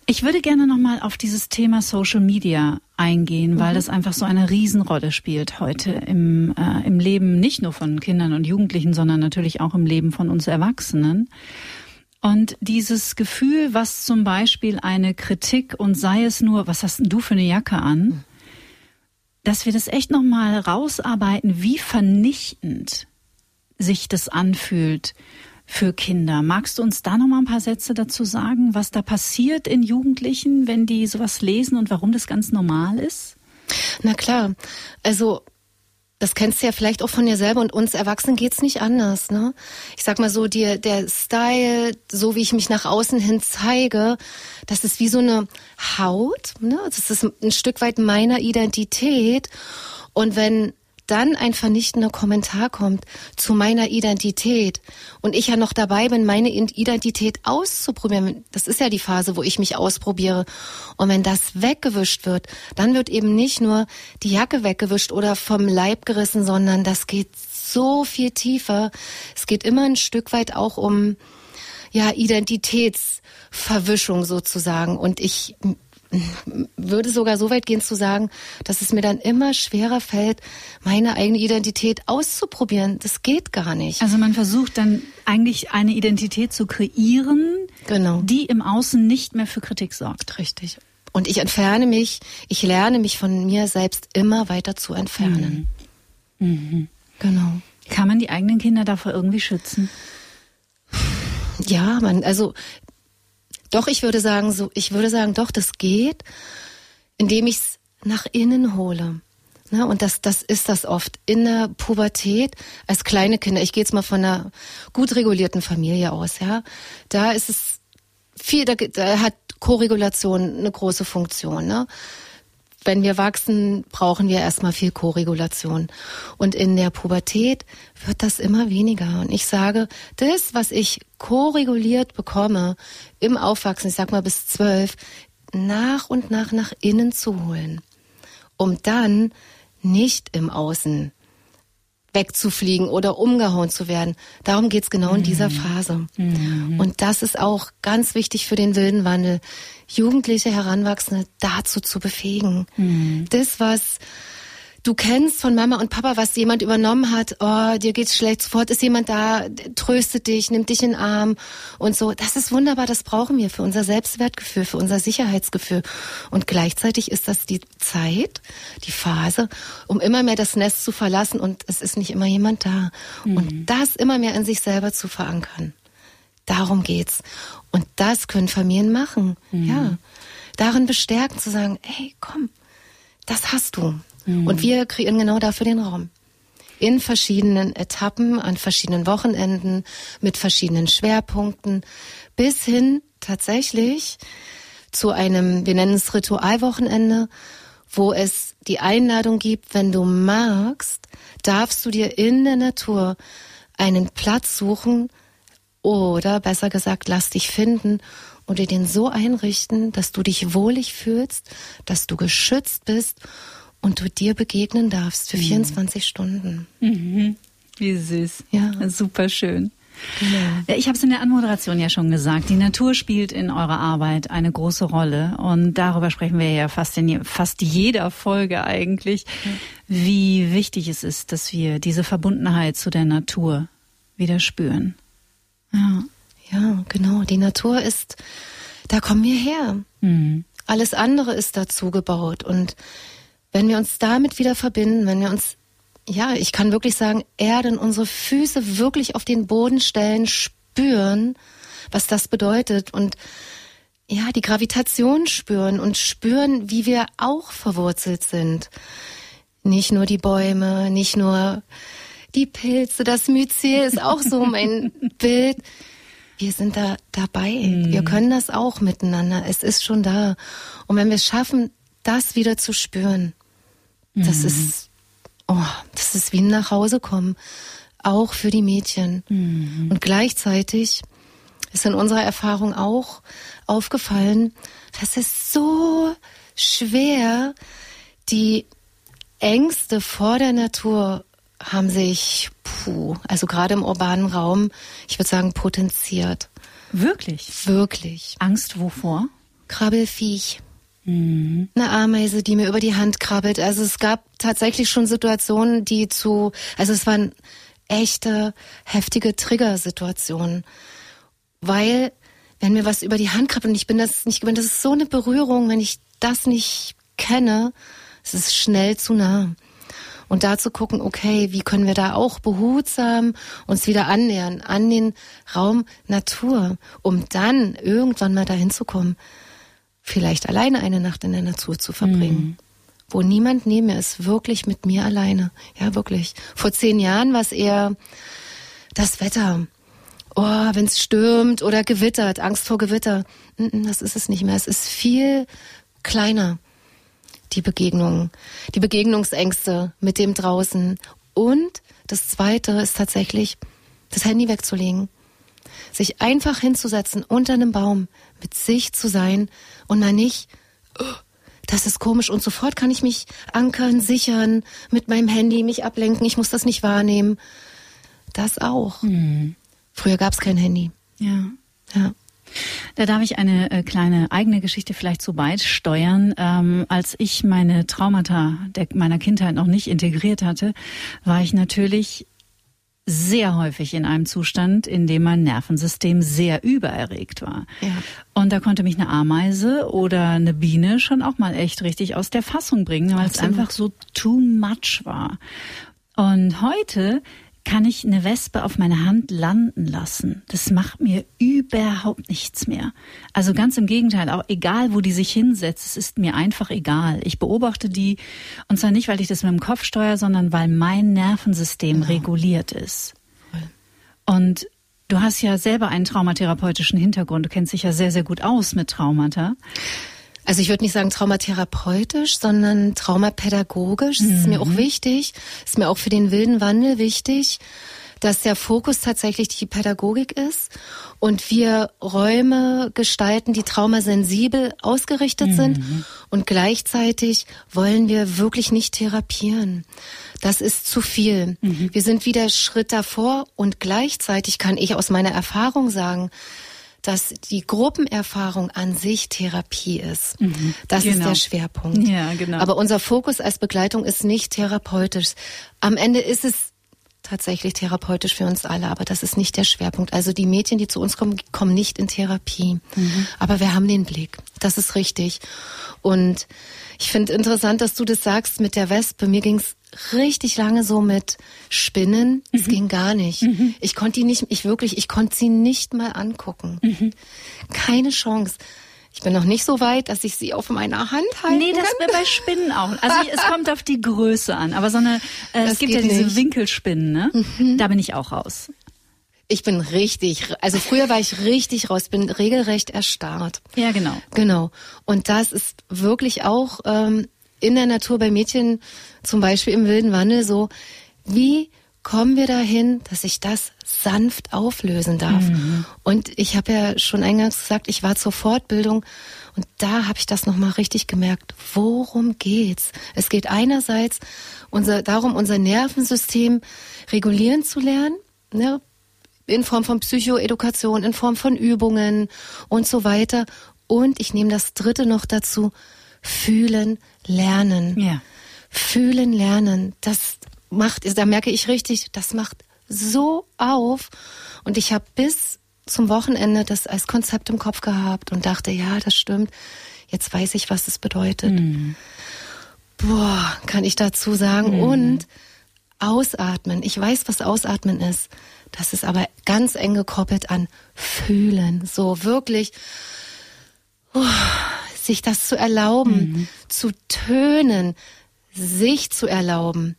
Ich würde gerne nochmal auf dieses Thema Social Media eingehen, weil mhm. das einfach so eine Riesenrolle spielt heute im, äh, im Leben nicht nur von Kindern und Jugendlichen, sondern natürlich auch im Leben von uns Erwachsenen. Und dieses Gefühl, was zum Beispiel eine Kritik und sei es nur, was hast denn du für eine Jacke an, mhm dass wir das echt nochmal rausarbeiten, wie vernichtend sich das anfühlt für Kinder. Magst du uns da nochmal ein paar Sätze dazu sagen, was da passiert in Jugendlichen, wenn die sowas lesen und warum das ganz normal ist? Na klar. Also das kennst du ja vielleicht auch von dir selber und uns Erwachsenen geht's nicht anders, ne? Ich sag mal so, dir, der Style, so wie ich mich nach außen hin zeige, das ist wie so eine Haut, ne? Das ist ein Stück weit meiner Identität. Und wenn dann ein vernichtender Kommentar kommt zu meiner Identität und ich ja noch dabei bin, meine Identität auszuprobieren, das ist ja die Phase, wo ich mich ausprobiere. Und wenn das weggewischt wird, dann wird eben nicht nur die Jacke weggewischt oder vom Leib gerissen, sondern das geht so viel tiefer. Es geht immer ein Stück weit auch um ja Identitätsverwischung sozusagen. Und ich würde sogar so weit gehen zu sagen, dass es mir dann immer schwerer fällt, meine eigene Identität auszuprobieren. Das geht gar nicht. Also man versucht dann eigentlich eine Identität zu kreieren, genau. die im Außen nicht mehr für Kritik sorgt. Richtig. Und ich entferne mich, ich lerne mich von mir selbst immer weiter zu entfernen. Mhm. Mhm. Genau. Kann man die eigenen Kinder davor irgendwie schützen? Ja, man, also doch, ich würde sagen, so, ich würde sagen, doch, das geht, indem ich es nach innen hole. Ne, und das, das ist das oft in der Pubertät als kleine Kinder. Ich gehe jetzt mal von einer gut regulierten Familie aus, ja. Da ist es viel, da, da hat Koregulation eine große Funktion. Ne? Wenn wir wachsen, brauchen wir erstmal viel Koregulation. Und in der Pubertät wird das immer weniger. Und ich sage, das, was ich koreguliert bekomme im Aufwachsen, ich sag mal bis zwölf, nach und nach nach innen zu holen, um dann nicht im Außen wegzufliegen oder umgehauen zu werden. Darum geht's genau in dieser mhm. Phase. Mhm. Und das ist auch ganz wichtig für den wilden Wandel, Jugendliche, Heranwachsende dazu zu befähigen. Mhm. Das, was du kennst von Mama und Papa, was jemand übernommen hat, oh, dir geht's schlecht, sofort ist jemand da, tröstet dich, nimmt dich in den Arm und so. Das ist wunderbar, das brauchen wir für unser Selbstwertgefühl, für unser Sicherheitsgefühl. Und gleichzeitig ist das die Zeit, die Phase, um immer mehr das Nest zu verlassen und es ist nicht immer jemand da. Mhm. Und das immer mehr in sich selber zu verankern. Darum geht's. Und das können Familien machen. Mhm. Ja. Darin bestärken zu sagen, hey, komm, das hast du. Und wir kreieren genau dafür den Raum. In verschiedenen Etappen, an verschiedenen Wochenenden, mit verschiedenen Schwerpunkten, bis hin tatsächlich zu einem, wir nennen es Ritualwochenende, wo es die Einladung gibt, wenn du magst, darfst du dir in der Natur einen Platz suchen oder besser gesagt, lass dich finden und dir den so einrichten, dass du dich wohlig fühlst, dass du geschützt bist und du dir begegnen darfst für mhm. 24 Stunden. Mhm. Wie süß. Ja. Super schön. Genau. Ich habe es in der Anmoderation ja schon gesagt. Die Natur spielt in eurer Arbeit eine große Rolle und darüber sprechen wir ja fast in fast jeder Folge eigentlich, wie wichtig es ist, dass wir diese Verbundenheit zu der Natur wieder spüren. Ja, ja, genau. Die Natur ist, da kommen wir her. Mhm. Alles andere ist dazu gebaut und wenn wir uns damit wieder verbinden, wenn wir uns, ja, ich kann wirklich sagen, erden, unsere Füße wirklich auf den Boden stellen, spüren, was das bedeutet und ja, die Gravitation spüren und spüren, wie wir auch verwurzelt sind. Nicht nur die Bäume, nicht nur die Pilze, das Myzel ist auch so mein Bild. Wir sind da dabei. Mm. Wir können das auch miteinander. Es ist schon da. Und wenn wir es schaffen, das wieder zu spüren, das mhm. ist, oh, das ist wie ein Nachhausekommen. Auch für die Mädchen. Mhm. Und gleichzeitig ist in unserer Erfahrung auch aufgefallen, dass es so schwer, die Ängste vor der Natur haben sich, puh, also gerade im urbanen Raum, ich würde sagen, potenziert. Wirklich? Wirklich. Angst wovor? Krabbelfiech. Mhm. Eine Ameise, die mir über die Hand krabbelt. Also es gab tatsächlich schon Situationen, die zu, also es waren echte, heftige Triggersituationen. Weil, wenn mir was über die Hand krabbelt und ich bin das nicht gewöhnt, das ist so eine Berührung, wenn ich das nicht kenne, es ist schnell zu nah. Und da zu gucken, okay, wie können wir da auch behutsam uns wieder annähern an den Raum Natur, um dann irgendwann mal dahin zu kommen, vielleicht alleine eine Nacht in der Natur zu verbringen. Mhm. Wo niemand neben mir ist, wirklich mit mir alleine. Ja, wirklich. Vor zehn Jahren war es eher das Wetter. Oh, wenn es stürmt oder gewittert, Angst vor Gewitter. Das ist es nicht mehr. Es ist viel kleiner, die Begegnungen, die Begegnungsängste mit dem draußen. Und das Zweite ist tatsächlich, das Handy wegzulegen. Sich einfach hinzusetzen unter einem Baum, mit sich zu sein und mal nicht, oh, das ist komisch und sofort kann ich mich ankern, sichern, mit meinem Handy mich ablenken, ich muss das nicht wahrnehmen. Das auch. Hm. Früher gab es kein Handy. Ja. Ja. Da darf ich eine äh, kleine eigene Geschichte vielleicht zu beisteuern. Ähm, als ich meine Traumata der, meiner Kindheit noch nicht integriert hatte, war ich natürlich sehr häufig in einem Zustand, in dem mein Nervensystem sehr übererregt war. Ja. Und da konnte mich eine Ameise oder eine Biene schon auch mal echt richtig aus der Fassung bringen, weil Absolut. es einfach so too much war. Und heute kann ich eine Wespe auf meine Hand landen lassen. Das macht mir überhaupt nichts mehr. Also ganz im Gegenteil, auch egal, wo die sich hinsetzt, es ist mir einfach egal. Ich beobachte die und zwar nicht, weil ich das mit dem Kopf steuere, sondern weil mein Nervensystem genau. reguliert ist. Und du hast ja selber einen traumatherapeutischen Hintergrund. Du kennst dich ja sehr, sehr gut aus mit Traumata. Also ich würde nicht sagen traumatherapeutisch, sondern traumapädagogisch. Das ist mir auch mhm. wichtig. Das ist mir auch für den wilden Wandel wichtig, dass der Fokus tatsächlich die Pädagogik ist und wir Räume gestalten, die traumasensibel ausgerichtet mhm. sind und gleichzeitig wollen wir wirklich nicht therapieren. Das ist zu viel. Mhm. Wir sind wieder Schritt davor und gleichzeitig kann ich aus meiner Erfahrung sagen, dass die Gruppenerfahrung an sich Therapie ist. Mhm, das genau. ist der Schwerpunkt. Ja, genau. Aber unser Fokus als Begleitung ist nicht therapeutisch. Am Ende ist es tatsächlich therapeutisch für uns alle, aber das ist nicht der Schwerpunkt. Also die Mädchen, die zu uns kommen, kommen nicht in Therapie. Mhm. Aber wir haben den Blick. Das ist richtig. Und ich finde interessant, dass du das sagst mit der Wespe. Mir ging's richtig lange so mit Spinnen. Es mhm. ging gar nicht. Mhm. Ich konnte die nicht, ich wirklich, ich konnte sie nicht mal angucken. Mhm. Keine Chance. Ich bin noch nicht so weit, dass ich sie auf meiner Hand halte. Nee, das kann. bei Spinnen auch. Also es kommt auf die Größe an. Aber so eine, äh, es gibt ja diese nicht. Winkelspinnen, ne? Mhm. Da bin ich auch raus. Ich bin richtig, also früher war ich richtig raus, bin regelrecht erstarrt. Ja, genau. Genau. Und das ist wirklich auch ähm, in der Natur bei Mädchen, zum Beispiel im wilden Wandel, so, wie kommen wir dahin, dass ich das sanft auflösen darf? Mhm. Und ich habe ja schon eingangs gesagt, ich war zur Fortbildung und da habe ich das nochmal richtig gemerkt. Worum geht's? Es geht einerseits unser, darum, unser Nervensystem regulieren zu lernen, ne? in Form von Psychoedukation, in Form von Übungen und so weiter. Und ich nehme das dritte noch dazu, fühlen, lernen. Ja. Fühlen, lernen. Das macht, da merke ich richtig, das macht so auf. Und ich habe bis zum Wochenende das als Konzept im Kopf gehabt und dachte, ja, das stimmt. Jetzt weiß ich, was es bedeutet. Mhm. Boah, kann ich dazu sagen. Mhm. Und ausatmen. Ich weiß, was ausatmen ist. Das ist aber ganz eng gekoppelt an fühlen. So wirklich. Oh, sich das zu erlauben, mhm. zu tönen, sich zu erlauben,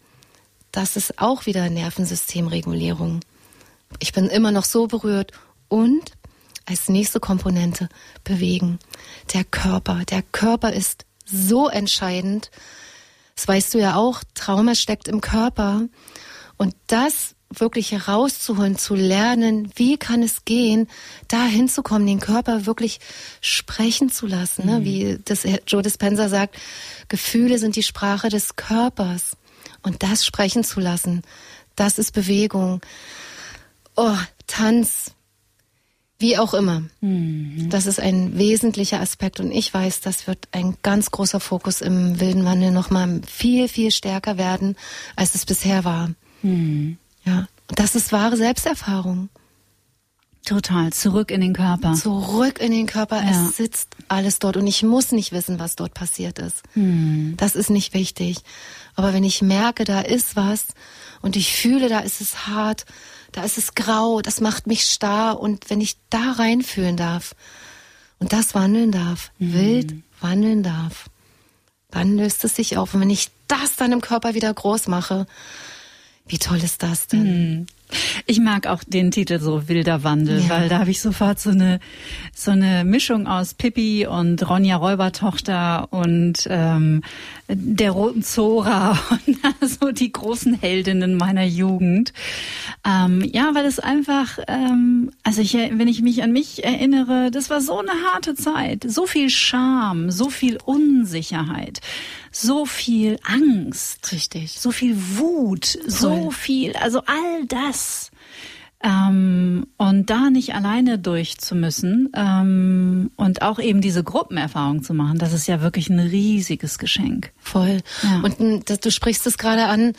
das ist auch wieder Nervensystemregulierung. Ich bin immer noch so berührt und als nächste Komponente bewegen. Der Körper. Der Körper ist so entscheidend. Das weißt du ja auch, Trauma steckt im Körper. Und das wirklich herauszuholen, zu lernen, wie kann es gehen, da hinzukommen, den Körper wirklich sprechen zu lassen, ne? mhm. wie das Joe Dispenza sagt, Gefühle sind die Sprache des Körpers und das sprechen zu lassen, das ist Bewegung. Oh, Tanz, wie auch immer. Mhm. Das ist ein wesentlicher Aspekt und ich weiß, das wird ein ganz großer Fokus im wilden Wandel nochmal viel, viel stärker werden, als es bisher war. Mhm. Ja, das ist wahre Selbsterfahrung. Total, zurück in den Körper. Zurück in den Körper, ja. es sitzt alles dort und ich muss nicht wissen, was dort passiert ist. Hm. Das ist nicht wichtig. Aber wenn ich merke, da ist was und ich fühle, da ist es hart, da ist es grau, das macht mich starr und wenn ich da reinfühlen darf und das wandeln darf, hm. wild wandeln darf, dann löst es sich auf. Und wenn ich das dann im Körper wieder groß mache, wie toll ist das denn? Hm. Ich mag auch den Titel so Wilder Wandel, ja. weil da habe ich sofort so eine so eine Mischung aus Pippi und Ronja Räubertochter und ähm, der roten Zora und so die großen Heldinnen meiner Jugend. Ähm, ja, weil es einfach, ähm, also ich, wenn ich mich an mich erinnere, das war so eine harte Zeit, so viel Scham, so viel Unsicherheit so viel Angst. Richtig. So viel Wut, Voll. so viel, also all das. Ähm, und da nicht alleine durch zu müssen ähm, und auch eben diese Gruppenerfahrung zu machen, das ist ja wirklich ein riesiges Geschenk. Voll. Ja. Und das, du sprichst es gerade an,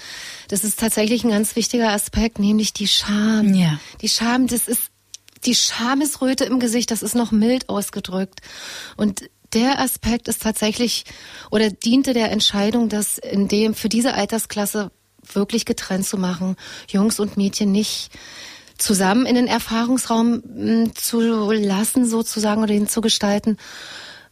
das ist tatsächlich ein ganz wichtiger Aspekt, nämlich die Scham. Ja. Die Scham, das ist die Schamesröte im Gesicht, das ist noch mild ausgedrückt. Und der Aspekt ist tatsächlich oder diente der Entscheidung, dass in dem für diese Altersklasse wirklich getrennt zu machen, Jungs und Mädchen nicht zusammen in den Erfahrungsraum hm, zu lassen, sozusagen, oder ihn zu gestalten,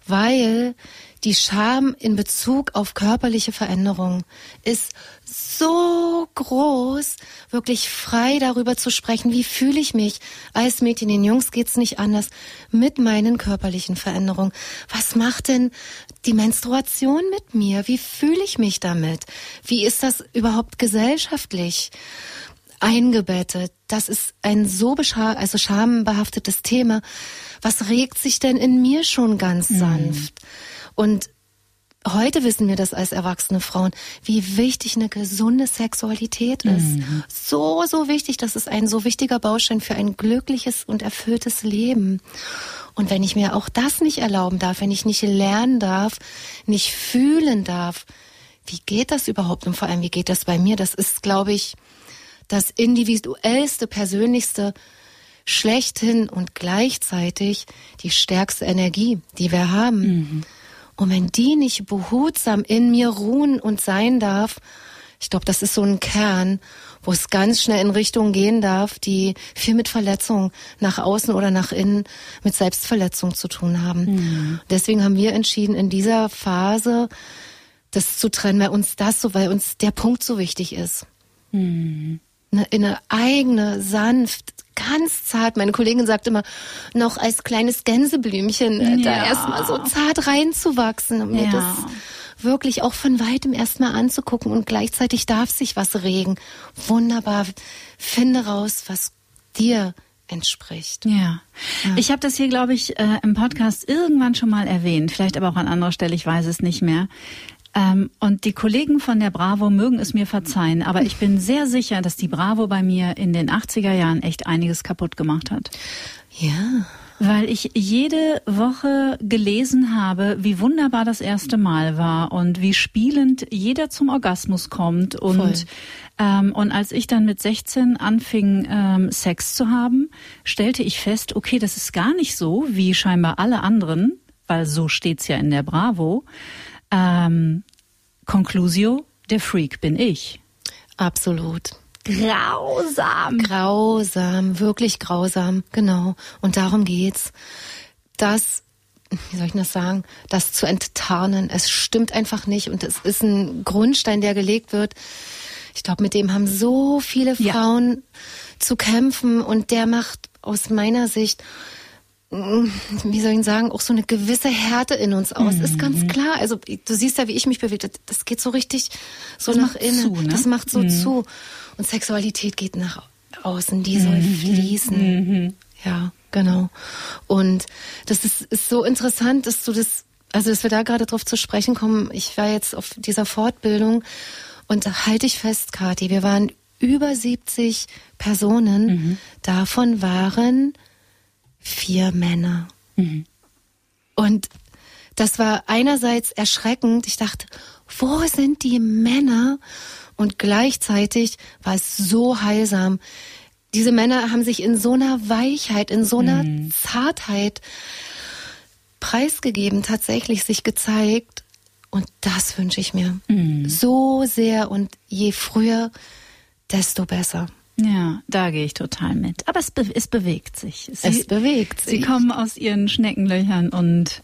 weil die Scham in Bezug auf körperliche Veränderung ist so groß, wirklich frei darüber zu sprechen, wie fühle ich mich als Mädchen, den Jungs geht's nicht anders, mit meinen körperlichen Veränderungen. Was macht denn die Menstruation mit mir? Wie fühle ich mich damit? Wie ist das überhaupt gesellschaftlich? eingebettet. Das ist ein so also schambehaftetes Thema. Was regt sich denn in mir schon ganz mhm. sanft? Und heute wissen wir das als erwachsene Frauen, wie wichtig eine gesunde Sexualität ist. Mhm. So, so wichtig. Das ist ein so wichtiger Baustein für ein glückliches und erfülltes Leben. Und wenn ich mir auch das nicht erlauben darf, wenn ich nicht lernen darf, nicht fühlen darf, wie geht das überhaupt und vor allem, wie geht das bei mir? Das ist, glaube ich, das individuellste, persönlichste schlechthin und gleichzeitig die stärkste Energie, die wir haben. Mhm. Und wenn die nicht behutsam in mir ruhen und sein darf, ich glaube, das ist so ein Kern, wo es ganz schnell in Richtungen gehen darf, die viel mit Verletzung nach außen oder nach innen, mit Selbstverletzung zu tun haben. Mhm. Deswegen haben wir entschieden, in dieser Phase das zu trennen, weil uns das so, weil uns der Punkt so wichtig ist. Mhm. Eine, in eine eigene, sanft, ganz zart. Meine Kollegin sagt immer, noch als kleines Gänseblümchen äh, ja. da erstmal so zart reinzuwachsen, um ja. mir das wirklich auch von weitem erstmal anzugucken und gleichzeitig darf sich was regen. Wunderbar. Finde raus, was dir entspricht. Ja. ja. Ich habe das hier, glaube ich, äh, im Podcast irgendwann schon mal erwähnt, vielleicht aber auch an anderer Stelle, ich weiß es nicht mehr. Ähm, und die Kollegen von der Bravo mögen es mir verzeihen, aber ich bin sehr sicher, dass die Bravo bei mir in den 80er Jahren echt einiges kaputt gemacht hat. Ja. Weil ich jede Woche gelesen habe, wie wunderbar das erste Mal war und wie spielend jeder zum Orgasmus kommt. Und, ähm, und als ich dann mit 16 anfing, ähm, Sex zu haben, stellte ich fest, okay, das ist gar nicht so wie scheinbar alle anderen, weil so steht's ja in der Bravo. Ähm, Conclusio, der Freak bin ich. Absolut. Grausam. Grausam, wirklich grausam, genau. Und darum geht's. Das, wie soll ich das sagen, das zu enttarnen. Es stimmt einfach nicht und es ist ein Grundstein, der gelegt wird. Ich glaube, mit dem haben so viele Frauen ja. zu kämpfen und der macht aus meiner Sicht wie soll ich sagen, auch so eine gewisse Härte in uns aus. Mhm. Ist ganz klar. Also du siehst ja, wie ich mich bewege. Das geht so richtig so das nach innen. Zu, ne? Das macht so mhm. zu. Und Sexualität geht nach außen. Die soll mhm. fließen. Mhm. Ja, genau. Und das ist, ist so interessant, dass du das, also dass wir da gerade drauf zu sprechen kommen. Ich war jetzt auf dieser Fortbildung und halte ich fest, Kathi, wir waren über 70 Personen. Mhm. Davon waren vier Männer. Mhm. Und das war einerseits erschreckend. Ich dachte, wo sind die Männer? Und gleichzeitig war es so heilsam. Diese Männer haben sich in so einer Weichheit, in so einer mhm. Zartheit preisgegeben, tatsächlich sich gezeigt. Und das wünsche ich mir mhm. so sehr. Und je früher, desto besser. Ja, da gehe ich total mit. Aber es, be es bewegt sich. Sie, es bewegt sich. Sie kommen aus ihren Schneckenlöchern und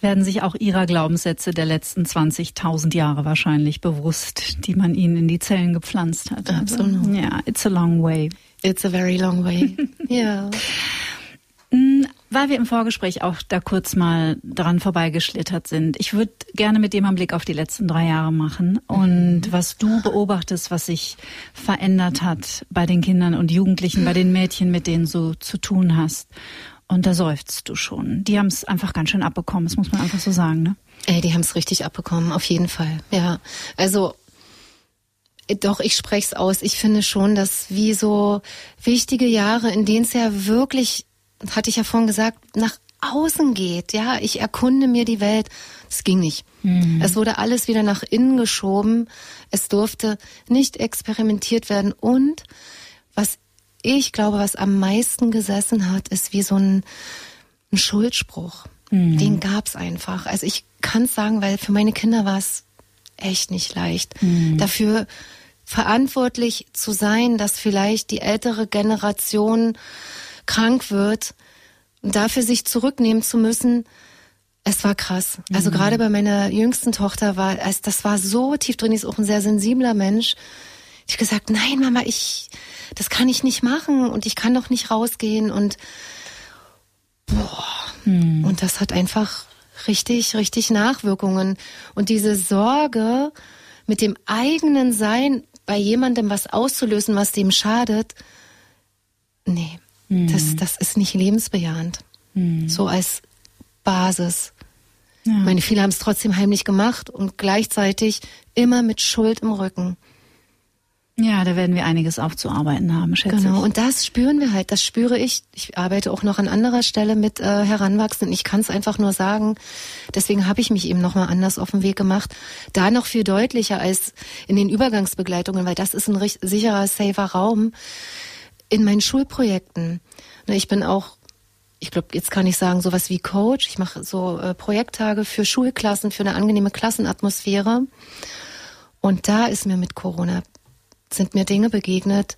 werden sich auch ihrer Glaubenssätze der letzten 20.000 Jahre wahrscheinlich bewusst, die man ihnen in die Zellen gepflanzt hat. Also, Absolut. Also, ja, it's a long way. It's a very long way. ja. Weil wir im Vorgespräch auch da kurz mal dran vorbeigeschlittert sind. Ich würde gerne mit dem einen Blick auf die letzten drei Jahre machen und mhm. was du beobachtest, was sich verändert hat bei den Kindern und Jugendlichen, bei den Mädchen, mit denen du zu tun hast. Und da seufzt du schon. Die haben es einfach ganz schön abbekommen, das muss man einfach so sagen, ne? Ey, die haben es richtig abbekommen, auf jeden Fall. Ja, also doch, ich spreche es aus. Ich finde schon, dass wie so wichtige Jahre, in denen es ja wirklich hatte ich ja vorhin gesagt, nach außen geht. Ja, ich erkunde mir die Welt. Es ging nicht. Mhm. Es wurde alles wieder nach innen geschoben. Es durfte nicht experimentiert werden. Und was ich glaube, was am meisten gesessen hat, ist wie so ein, ein Schuldspruch. Mhm. Den gab's einfach. Also ich kann es sagen, weil für meine Kinder war es echt nicht leicht. Mhm. Dafür verantwortlich zu sein, dass vielleicht die ältere Generation krank wird und dafür sich zurücknehmen zu müssen, es war krass. Also mhm. gerade bei meiner jüngsten Tochter war, es, das war so tief drin, die ist auch ein sehr sensibler Mensch. Ich gesagt, nein, Mama, ich, das kann ich nicht machen und ich kann doch nicht rausgehen und boah. Mhm. Und das hat einfach richtig, richtig Nachwirkungen. Und diese Sorge, mit dem eigenen Sein bei jemandem was auszulösen, was dem schadet, nee, mhm. das, das ist nicht lebensbejahend. Mhm. So als Basis. Ja. Ich meine, viele haben es trotzdem heimlich gemacht und gleichzeitig immer mit Schuld im Rücken. Ja, da werden wir einiges aufzuarbeiten haben, schätze genau. ich. Genau, und das spüren wir halt, das spüre ich. Ich arbeite auch noch an anderer Stelle mit äh, Heranwachsenden. Ich kann es einfach nur sagen. Deswegen habe ich mich eben nochmal anders auf den Weg gemacht. Da noch viel deutlicher als in den Übergangsbegleitungen, weil das ist ein sicherer, safer Raum. In meinen Schulprojekten. Ne, ich bin auch ich glaube, jetzt kann ich sagen, sowas wie Coach. Ich mache so äh, Projekttage für Schulklassen, für eine angenehme Klassenatmosphäre. Und da ist mir mit Corona, sind mir Dinge begegnet.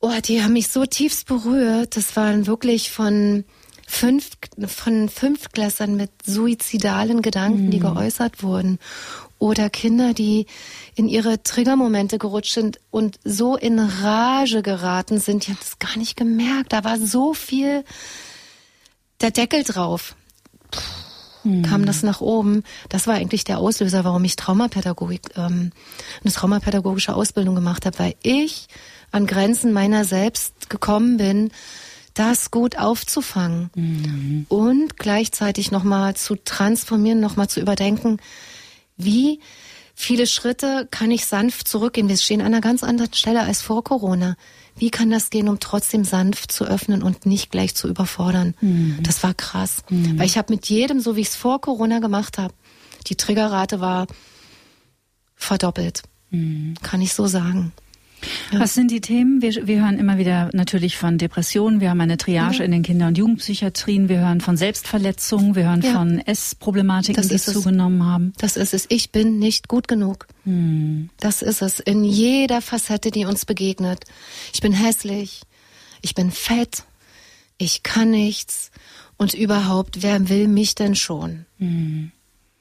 Oh, die haben mich so tiefst berührt. Das waren wirklich von fünf, von Fünftklässern mit suizidalen Gedanken, mhm. die geäußert wurden. Oder Kinder, die in ihre Triggermomente gerutscht sind und so in Rage geraten sind, die haben es gar nicht gemerkt. Da war so viel der Deckel drauf. Hm. kam das nach oben. Das war eigentlich der Auslöser, warum ich Traumapädagogik, ähm, eine traumapädagogische Ausbildung gemacht habe, weil ich an Grenzen meiner selbst gekommen bin, das gut aufzufangen mhm. und gleichzeitig nochmal zu transformieren, nochmal zu überdenken, wie viele Schritte kann ich sanft zurückgehen. Wir stehen an einer ganz anderen Stelle als vor Corona. Wie kann das gehen, um trotzdem sanft zu öffnen und nicht gleich zu überfordern? Mhm. Das war krass. Mhm. Weil ich habe mit jedem, so wie ich es vor Corona gemacht habe, die Triggerrate war verdoppelt. Mhm. Kann ich so sagen. Was sind die Themen? Wir, wir hören immer wieder natürlich von Depressionen. Wir haben eine Triage ja. in den Kinder- und Jugendpsychiatrien. Wir hören von Selbstverletzungen. Wir hören ja. von Essproblematiken, die zugenommen haben. Das ist es. Ich bin nicht gut genug. Hm. Das ist es. In jeder Facette, die uns begegnet. Ich bin hässlich. Ich bin fett. Ich kann nichts. Und überhaupt, wer will mich denn schon? Hm.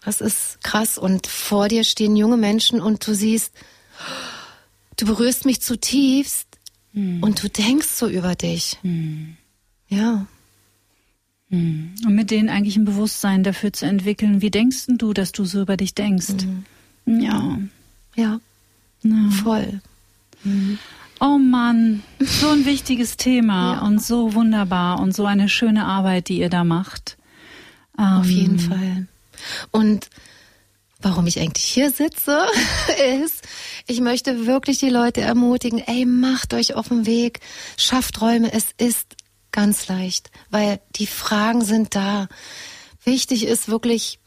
Das ist krass. Und vor dir stehen junge Menschen und du siehst, du berührst mich zutiefst hm. und du denkst so über dich. Hm. Ja. Hm. Und mit denen eigentlich ein Bewusstsein dafür zu entwickeln, wie denkst du, dass du so über dich denkst? Hm. Ja. Ja. ja. Voll. Hm. Oh Mann, so ein wichtiges Thema ja. und so wunderbar und so eine schöne Arbeit, die ihr da macht. Auf ähm, jeden Fall. Und warum ich eigentlich hier sitze, ist, ich möchte wirklich die Leute ermutigen, ey, macht euch auf den Weg, schafft Räume, es ist ganz leicht, weil die Fragen sind da. Wichtig ist wirklich,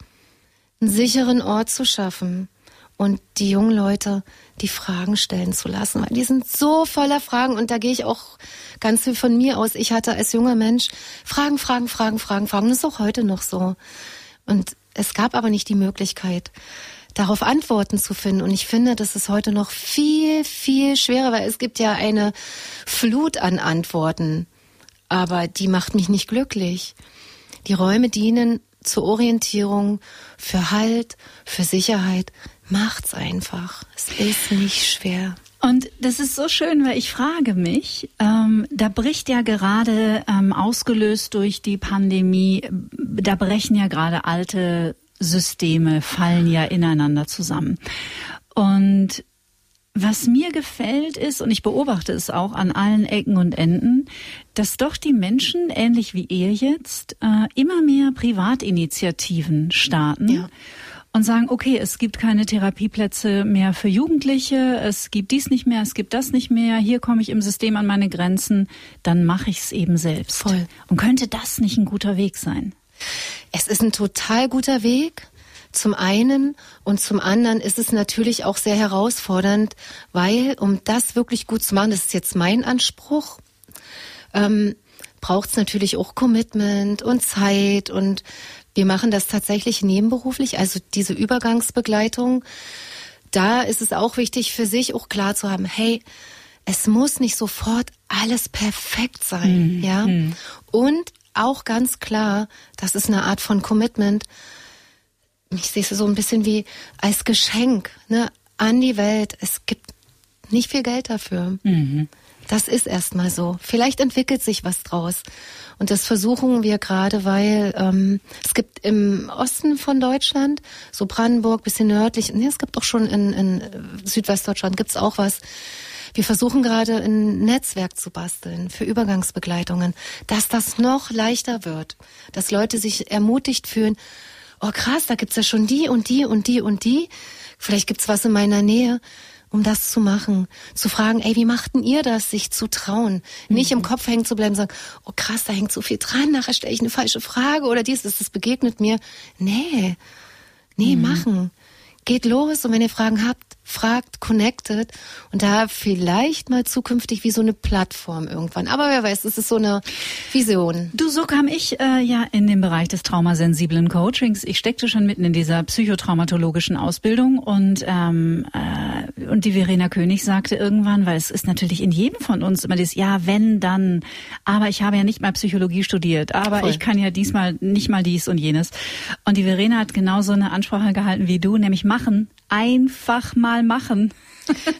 einen sicheren Ort zu schaffen und die jungen Leute die Fragen stellen zu lassen, weil die sind so voller Fragen und da gehe ich auch ganz viel von mir aus. Ich hatte als junger Mensch Fragen, Fragen, Fragen, Fragen, Fragen. Das ist auch heute noch so. Und es gab aber nicht die Möglichkeit, darauf Antworten zu finden. Und ich finde, das ist heute noch viel, viel schwerer, weil es gibt ja eine Flut an Antworten. Aber die macht mich nicht glücklich. Die Räume dienen zur Orientierung, für Halt, für Sicherheit. Macht's einfach. Es ist nicht schwer. Und das ist so schön, weil ich frage mich, ähm, da bricht ja gerade, ähm, ausgelöst durch die Pandemie, da brechen ja gerade alte Systeme, fallen ja ineinander zusammen. Und was mir gefällt ist, und ich beobachte es auch an allen Ecken und Enden, dass doch die Menschen, ähnlich wie ihr jetzt, äh, immer mehr Privatinitiativen starten. Ja und sagen, okay, es gibt keine Therapieplätze mehr für Jugendliche, es gibt dies nicht mehr, es gibt das nicht mehr, hier komme ich im System an meine Grenzen, dann mache ich es eben selbst. Voll. Und könnte das nicht ein guter Weg sein? Es ist ein total guter Weg. Zum einen und zum anderen ist es natürlich auch sehr herausfordernd, weil um das wirklich gut zu machen, das ist jetzt mein Anspruch, ähm, braucht es natürlich auch Commitment und Zeit und wir machen das tatsächlich nebenberuflich, also diese Übergangsbegleitung. da ist es auch wichtig für sich auch klar zu haben, hey, es muss nicht sofort alles perfekt sein, mhm. ja. Mhm. Und auch ganz klar, das ist eine Art von Commitment. Ich sehe es so ein bisschen wie als Geschenk, ne, an die Welt. Es gibt nicht viel Geld dafür. Mhm. Das ist erstmal so. Vielleicht entwickelt sich was draus. Und das versuchen wir gerade, weil ähm, es gibt im Osten von Deutschland, so Brandenburg, bisschen nördlich, nee, es gibt auch schon in, in Südwestdeutschland gibt's auch was. Wir versuchen gerade ein Netzwerk zu basteln für Übergangsbegleitungen, dass das noch leichter wird, dass Leute sich ermutigt fühlen, oh krass, da gibt's ja schon die und die und die und die. Vielleicht gibt's was in meiner Nähe um das zu machen. Zu fragen, ey, wie machten ihr das, sich zu trauen? Mhm. Nicht im Kopf hängen zu bleiben, sagen, oh krass, da hängt so viel dran, nachher stelle ich eine falsche Frage oder dies, das, das begegnet mir. Nee, nee, mhm. machen. Geht los und wenn ihr Fragen habt, fragt, connected und da vielleicht mal zukünftig wie so eine Plattform irgendwann. Aber wer weiß, es ist so eine Vision. Du, so kam ich äh, ja in den Bereich des traumasensiblen Coachings. Ich steckte schon mitten in dieser psychotraumatologischen Ausbildung und ähm, äh, und die Verena König sagte irgendwann, weil es ist natürlich in jedem von uns immer das Ja, wenn dann, aber ich habe ja nicht mal Psychologie studiert, aber Voll. ich kann ja diesmal nicht mal dies und jenes. Und die Verena hat genau so eine Ansprache gehalten wie du, nämlich machen, einfach mal machen.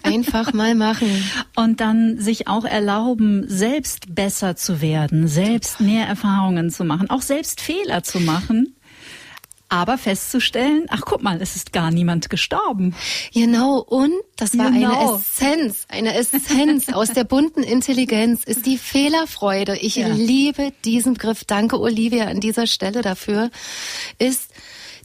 Einfach mal machen. Und dann sich auch erlauben, selbst besser zu werden, selbst mehr Erfahrungen zu machen, auch selbst Fehler zu machen. Aber festzustellen, ach guck mal, es ist gar niemand gestorben. Genau, und das war genau. eine Essenz, eine Essenz aus der bunten Intelligenz ist die Fehlerfreude. Ich ja. liebe diesen Begriff. Danke, Olivia, an dieser Stelle dafür. Ist,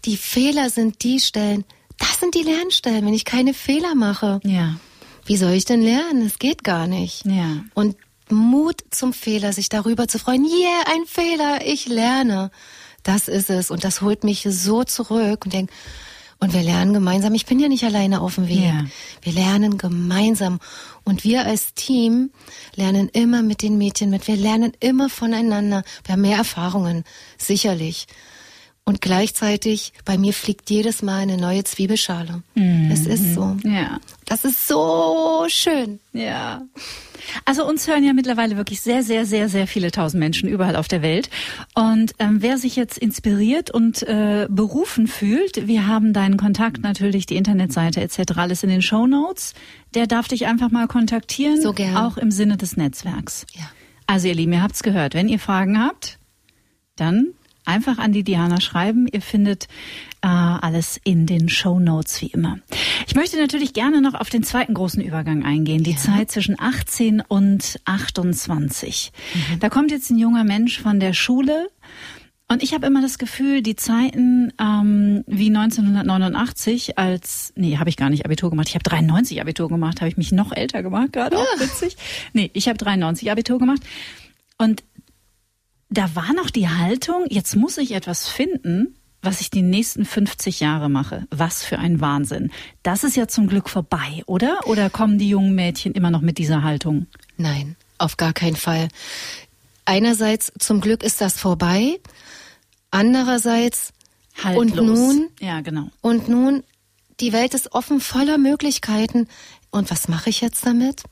die Fehler sind die Stellen, das sind die Lernstellen, wenn ich keine Fehler mache. Ja. Wie soll ich denn lernen? Es geht gar nicht. Ja. Und Mut zum Fehler, sich darüber zu freuen. Yeah, ein Fehler, ich lerne. Das ist es. Und das holt mich so zurück und denk, und wir lernen gemeinsam. Ich bin ja nicht alleine auf dem Weg. Ja. Wir lernen gemeinsam. Und wir als Team lernen immer mit den Mädchen mit. Wir lernen immer voneinander. Wir haben mehr Erfahrungen. Sicherlich. Und gleichzeitig, bei mir fliegt jedes Mal eine neue Zwiebelschale. Mhm. Es ist so. Ja. Das ist so schön. Ja. Also uns hören ja mittlerweile wirklich sehr, sehr, sehr, sehr viele tausend Menschen überall auf der Welt. Und ähm, wer sich jetzt inspiriert und äh, berufen fühlt, wir haben deinen Kontakt natürlich, die Internetseite etc. alles in den Show Notes. Der darf dich einfach mal kontaktieren. So gern. Auch im Sinne des Netzwerks. Ja. Also ihr Lieben, ihr habt's gehört. Wenn ihr Fragen habt, dann einfach an die Diana schreiben. Ihr findet äh, alles in den Show Notes wie immer. Ich möchte natürlich gerne noch auf den zweiten großen Übergang eingehen, die ja. Zeit zwischen 18 und 28. Mhm. Da kommt jetzt ein junger Mensch von der Schule. Und ich habe immer das Gefühl, die Zeiten ähm, wie 1989, als nee, habe ich gar nicht Abitur gemacht. Ich habe 93 Abitur gemacht, habe ich mich noch älter gemacht, gerade ja. auch witzig. Nee, ich habe 93 Abitur gemacht. Und da war noch die Haltung, jetzt muss ich etwas finden, was ich die nächsten 50 Jahre mache. Was für ein Wahnsinn. Das ist ja zum Glück vorbei, oder? Oder kommen die jungen Mädchen immer noch mit dieser Haltung? Nein, auf gar keinen Fall. Einerseits, zum Glück ist das vorbei. Andererseits, Haltlos. und nun, ja, genau. Und nun, die Welt ist offen voller Möglichkeiten. Und was mache ich jetzt damit?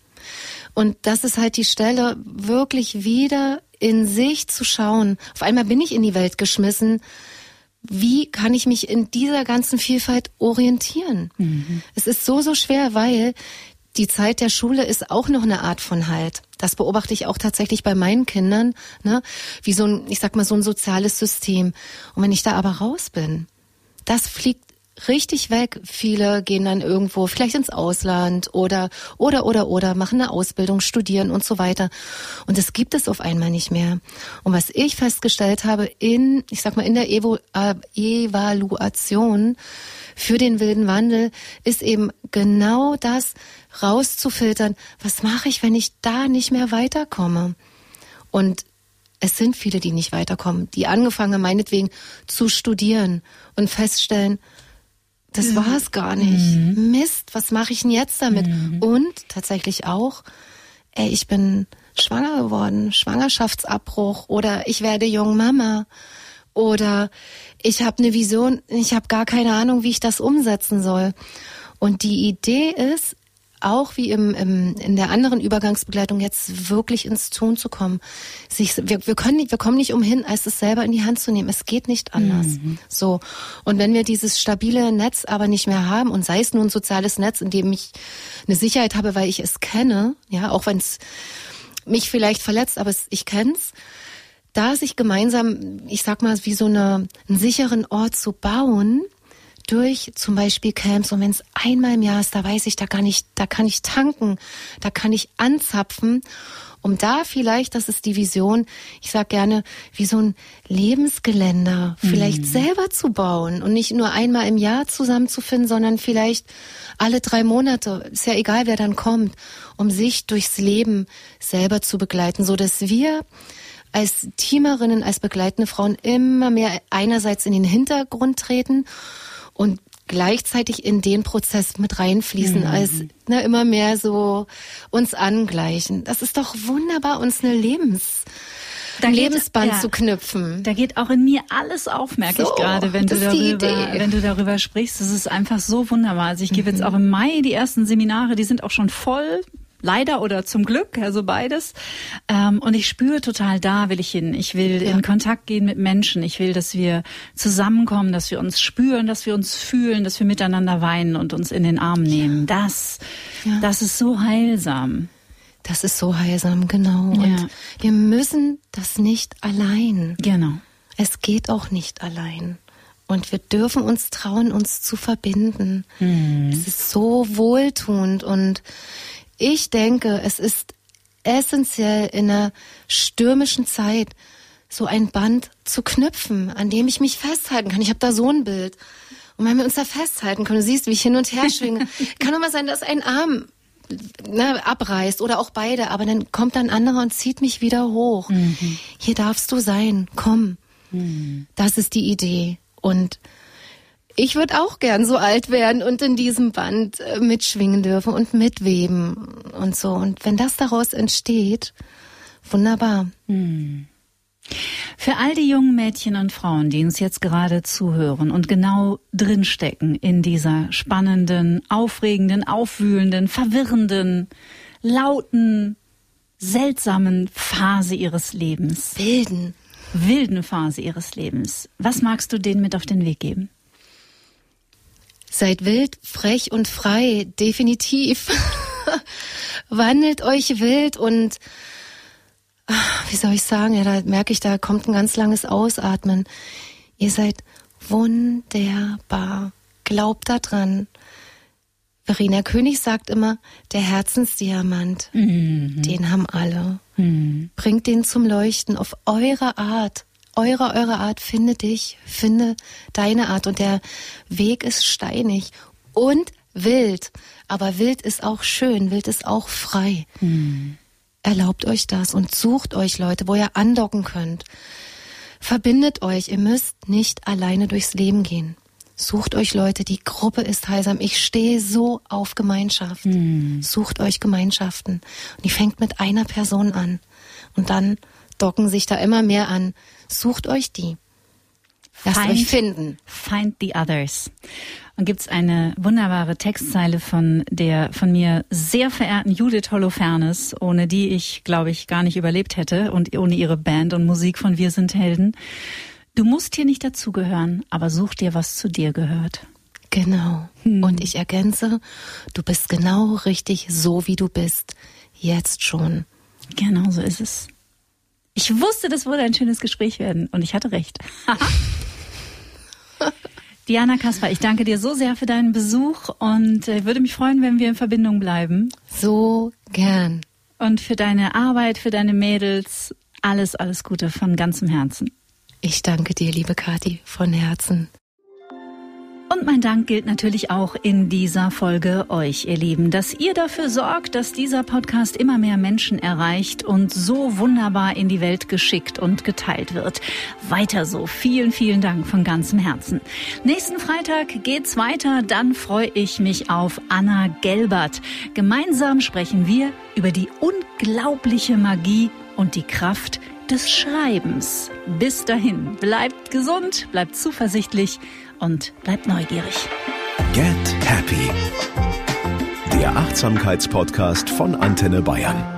Und das ist halt die Stelle, wirklich wieder in sich zu schauen. Auf einmal bin ich in die Welt geschmissen. Wie kann ich mich in dieser ganzen Vielfalt orientieren? Mhm. Es ist so, so schwer, weil die Zeit der Schule ist auch noch eine Art von Halt. Das beobachte ich auch tatsächlich bei meinen Kindern, ne? wie so ein, ich sag mal, so ein soziales System. Und wenn ich da aber raus bin, das fliegt richtig weg. Viele gehen dann irgendwo vielleicht ins Ausland oder oder oder oder machen eine Ausbildung, studieren und so weiter. Und das gibt es auf einmal nicht mehr. Und was ich festgestellt habe in, ich sag mal in der Evo, äh, Evaluation für den wilden Wandel ist eben genau das rauszufiltern. Was mache ich, wenn ich da nicht mehr weiterkomme? Und es sind viele, die nicht weiterkommen, die angefangen haben, meinetwegen zu studieren und feststellen, das war es gar nicht. Mhm. Mist, was mache ich denn jetzt damit? Mhm. Und tatsächlich auch, ey, ich bin schwanger geworden, Schwangerschaftsabbruch oder ich werde jung Mama oder ich habe eine Vision, ich habe gar keine Ahnung, wie ich das umsetzen soll. Und die Idee ist, auch wie im, im, in der anderen Übergangsbegleitung jetzt wirklich ins Tun zu kommen. Sich, wir, wir können nicht, wir kommen nicht umhin, als es selber in die Hand zu nehmen. Es geht nicht anders. Mhm. So. Und wenn wir dieses stabile Netz aber nicht mehr haben und sei es nur ein soziales Netz, in dem ich eine Sicherheit habe, weil ich es kenne, ja, auch wenn es mich vielleicht verletzt, aber es, ich kenn's, da sich gemeinsam, ich sag mal, wie so eine, einen sicheren Ort zu bauen, durch zum Beispiel Camps und wenn es einmal im Jahr ist, da weiß ich, da kann ich, da kann ich tanken, da kann ich anzapfen, um da vielleicht, das ist die Vision, ich sag gerne, wie so ein Lebensgeländer vielleicht mhm. selber zu bauen und nicht nur einmal im Jahr zusammenzufinden, sondern vielleicht alle drei Monate, ist ja egal, wer dann kommt, um sich durchs Leben selber zu begleiten, so dass wir als Teamerinnen, als begleitende Frauen immer mehr einerseits in den Hintergrund treten und gleichzeitig in den Prozess mit reinfließen, mhm. als ne, immer mehr so uns angleichen. Das ist doch wunderbar, uns eine Lebens da Lebensband ja, zu knüpfen. Da geht auch in mir alles auf, merke so, ich gerade, wenn du darüber, wenn du darüber sprichst. Das ist einfach so wunderbar. Also ich gebe jetzt mhm. auch im Mai die ersten Seminare, die sind auch schon voll leider oder zum Glück, also beides. Ähm, und ich spüre total, da will ich hin. Ich will ja. in Kontakt gehen mit Menschen. Ich will, dass wir zusammenkommen, dass wir uns spüren, dass wir uns fühlen, dass wir miteinander weinen und uns in den Arm nehmen. Ja. Das, ja. das ist so heilsam. Das ist so heilsam, genau. Und wir müssen das nicht allein. Genau. Es geht auch nicht allein. Und wir dürfen uns trauen, uns zu verbinden. Mhm. Es ist so wohltuend und ich denke, es ist essentiell in einer stürmischen Zeit so ein Band zu knüpfen, an dem ich mich festhalten kann. Ich habe da so ein Bild. Und wenn wir uns da festhalten können, du siehst, wie ich hin und her schwinge, kann doch mal sein, dass ein Arm ne, abreißt oder auch beide, aber dann kommt ein anderer und zieht mich wieder hoch. Mhm. Hier darfst du sein, komm. Mhm. Das ist die Idee. Und ich würde auch gern so alt werden und in diesem Band äh, mitschwingen dürfen und mitweben und so. Und wenn das daraus entsteht, wunderbar. Hm. Für all die jungen Mädchen und Frauen, die uns jetzt gerade zuhören und genau drinstecken in dieser spannenden, aufregenden, aufwühlenden, verwirrenden, lauten, seltsamen Phase ihres Lebens. Wilden. Wilden Phase ihres Lebens. Was magst du denen mit auf den Weg geben? Seid wild, frech und frei, definitiv. Wandelt euch wild und wie soll ich sagen, ja, da merke ich, da kommt ein ganz langes Ausatmen. Ihr seid wunderbar. Glaubt daran. Verena König sagt immer, der Herzensdiamant, mhm. den haben alle. Mhm. Bringt den zum Leuchten auf eure Art eure, eure Art, finde dich, finde deine Art. Und der Weg ist steinig und wild. Aber wild ist auch schön, wild ist auch frei. Hm. Erlaubt euch das und sucht euch Leute, wo ihr andocken könnt. Verbindet euch, ihr müsst nicht alleine durchs Leben gehen. Sucht euch Leute, die Gruppe ist heilsam. Ich stehe so auf Gemeinschaft. Hm. Sucht euch Gemeinschaften. Und die fängt mit einer Person an. Und dann docken sich da immer mehr an. Sucht euch die. Lasst find, euch finden. Find the others. Und gibt's eine wunderbare Textzeile von der von mir sehr verehrten Judith Holofernes, ohne die ich, glaube ich, gar nicht überlebt hätte und ohne ihre Band und Musik von Wir sind Helden. Du musst hier nicht dazugehören, aber such dir, was zu dir gehört. Genau. Hm. Und ich ergänze, du bist genau richtig so, wie du bist. Jetzt schon. Genau so ist es. Ich wusste, das würde ein schönes Gespräch werden und ich hatte recht. Diana Kasper, ich danke dir so sehr für deinen Besuch und äh, würde mich freuen, wenn wir in Verbindung bleiben. So gern. Und für deine Arbeit, für deine Mädels, alles, alles Gute von ganzem Herzen. Ich danke dir, liebe Kathi, von Herzen. Und mein Dank gilt natürlich auch in dieser Folge euch, ihr Lieben, dass ihr dafür sorgt, dass dieser Podcast immer mehr Menschen erreicht und so wunderbar in die Welt geschickt und geteilt wird. Weiter so. Vielen, vielen Dank von ganzem Herzen. Nächsten Freitag geht's weiter. Dann freue ich mich auf Anna Gelbert. Gemeinsam sprechen wir über die unglaubliche Magie und die Kraft des Schreibens. Bis dahin, bleibt gesund, bleibt zuversichtlich und bleibt neugierig. Get Happy. Der Achtsamkeitspodcast von Antenne Bayern.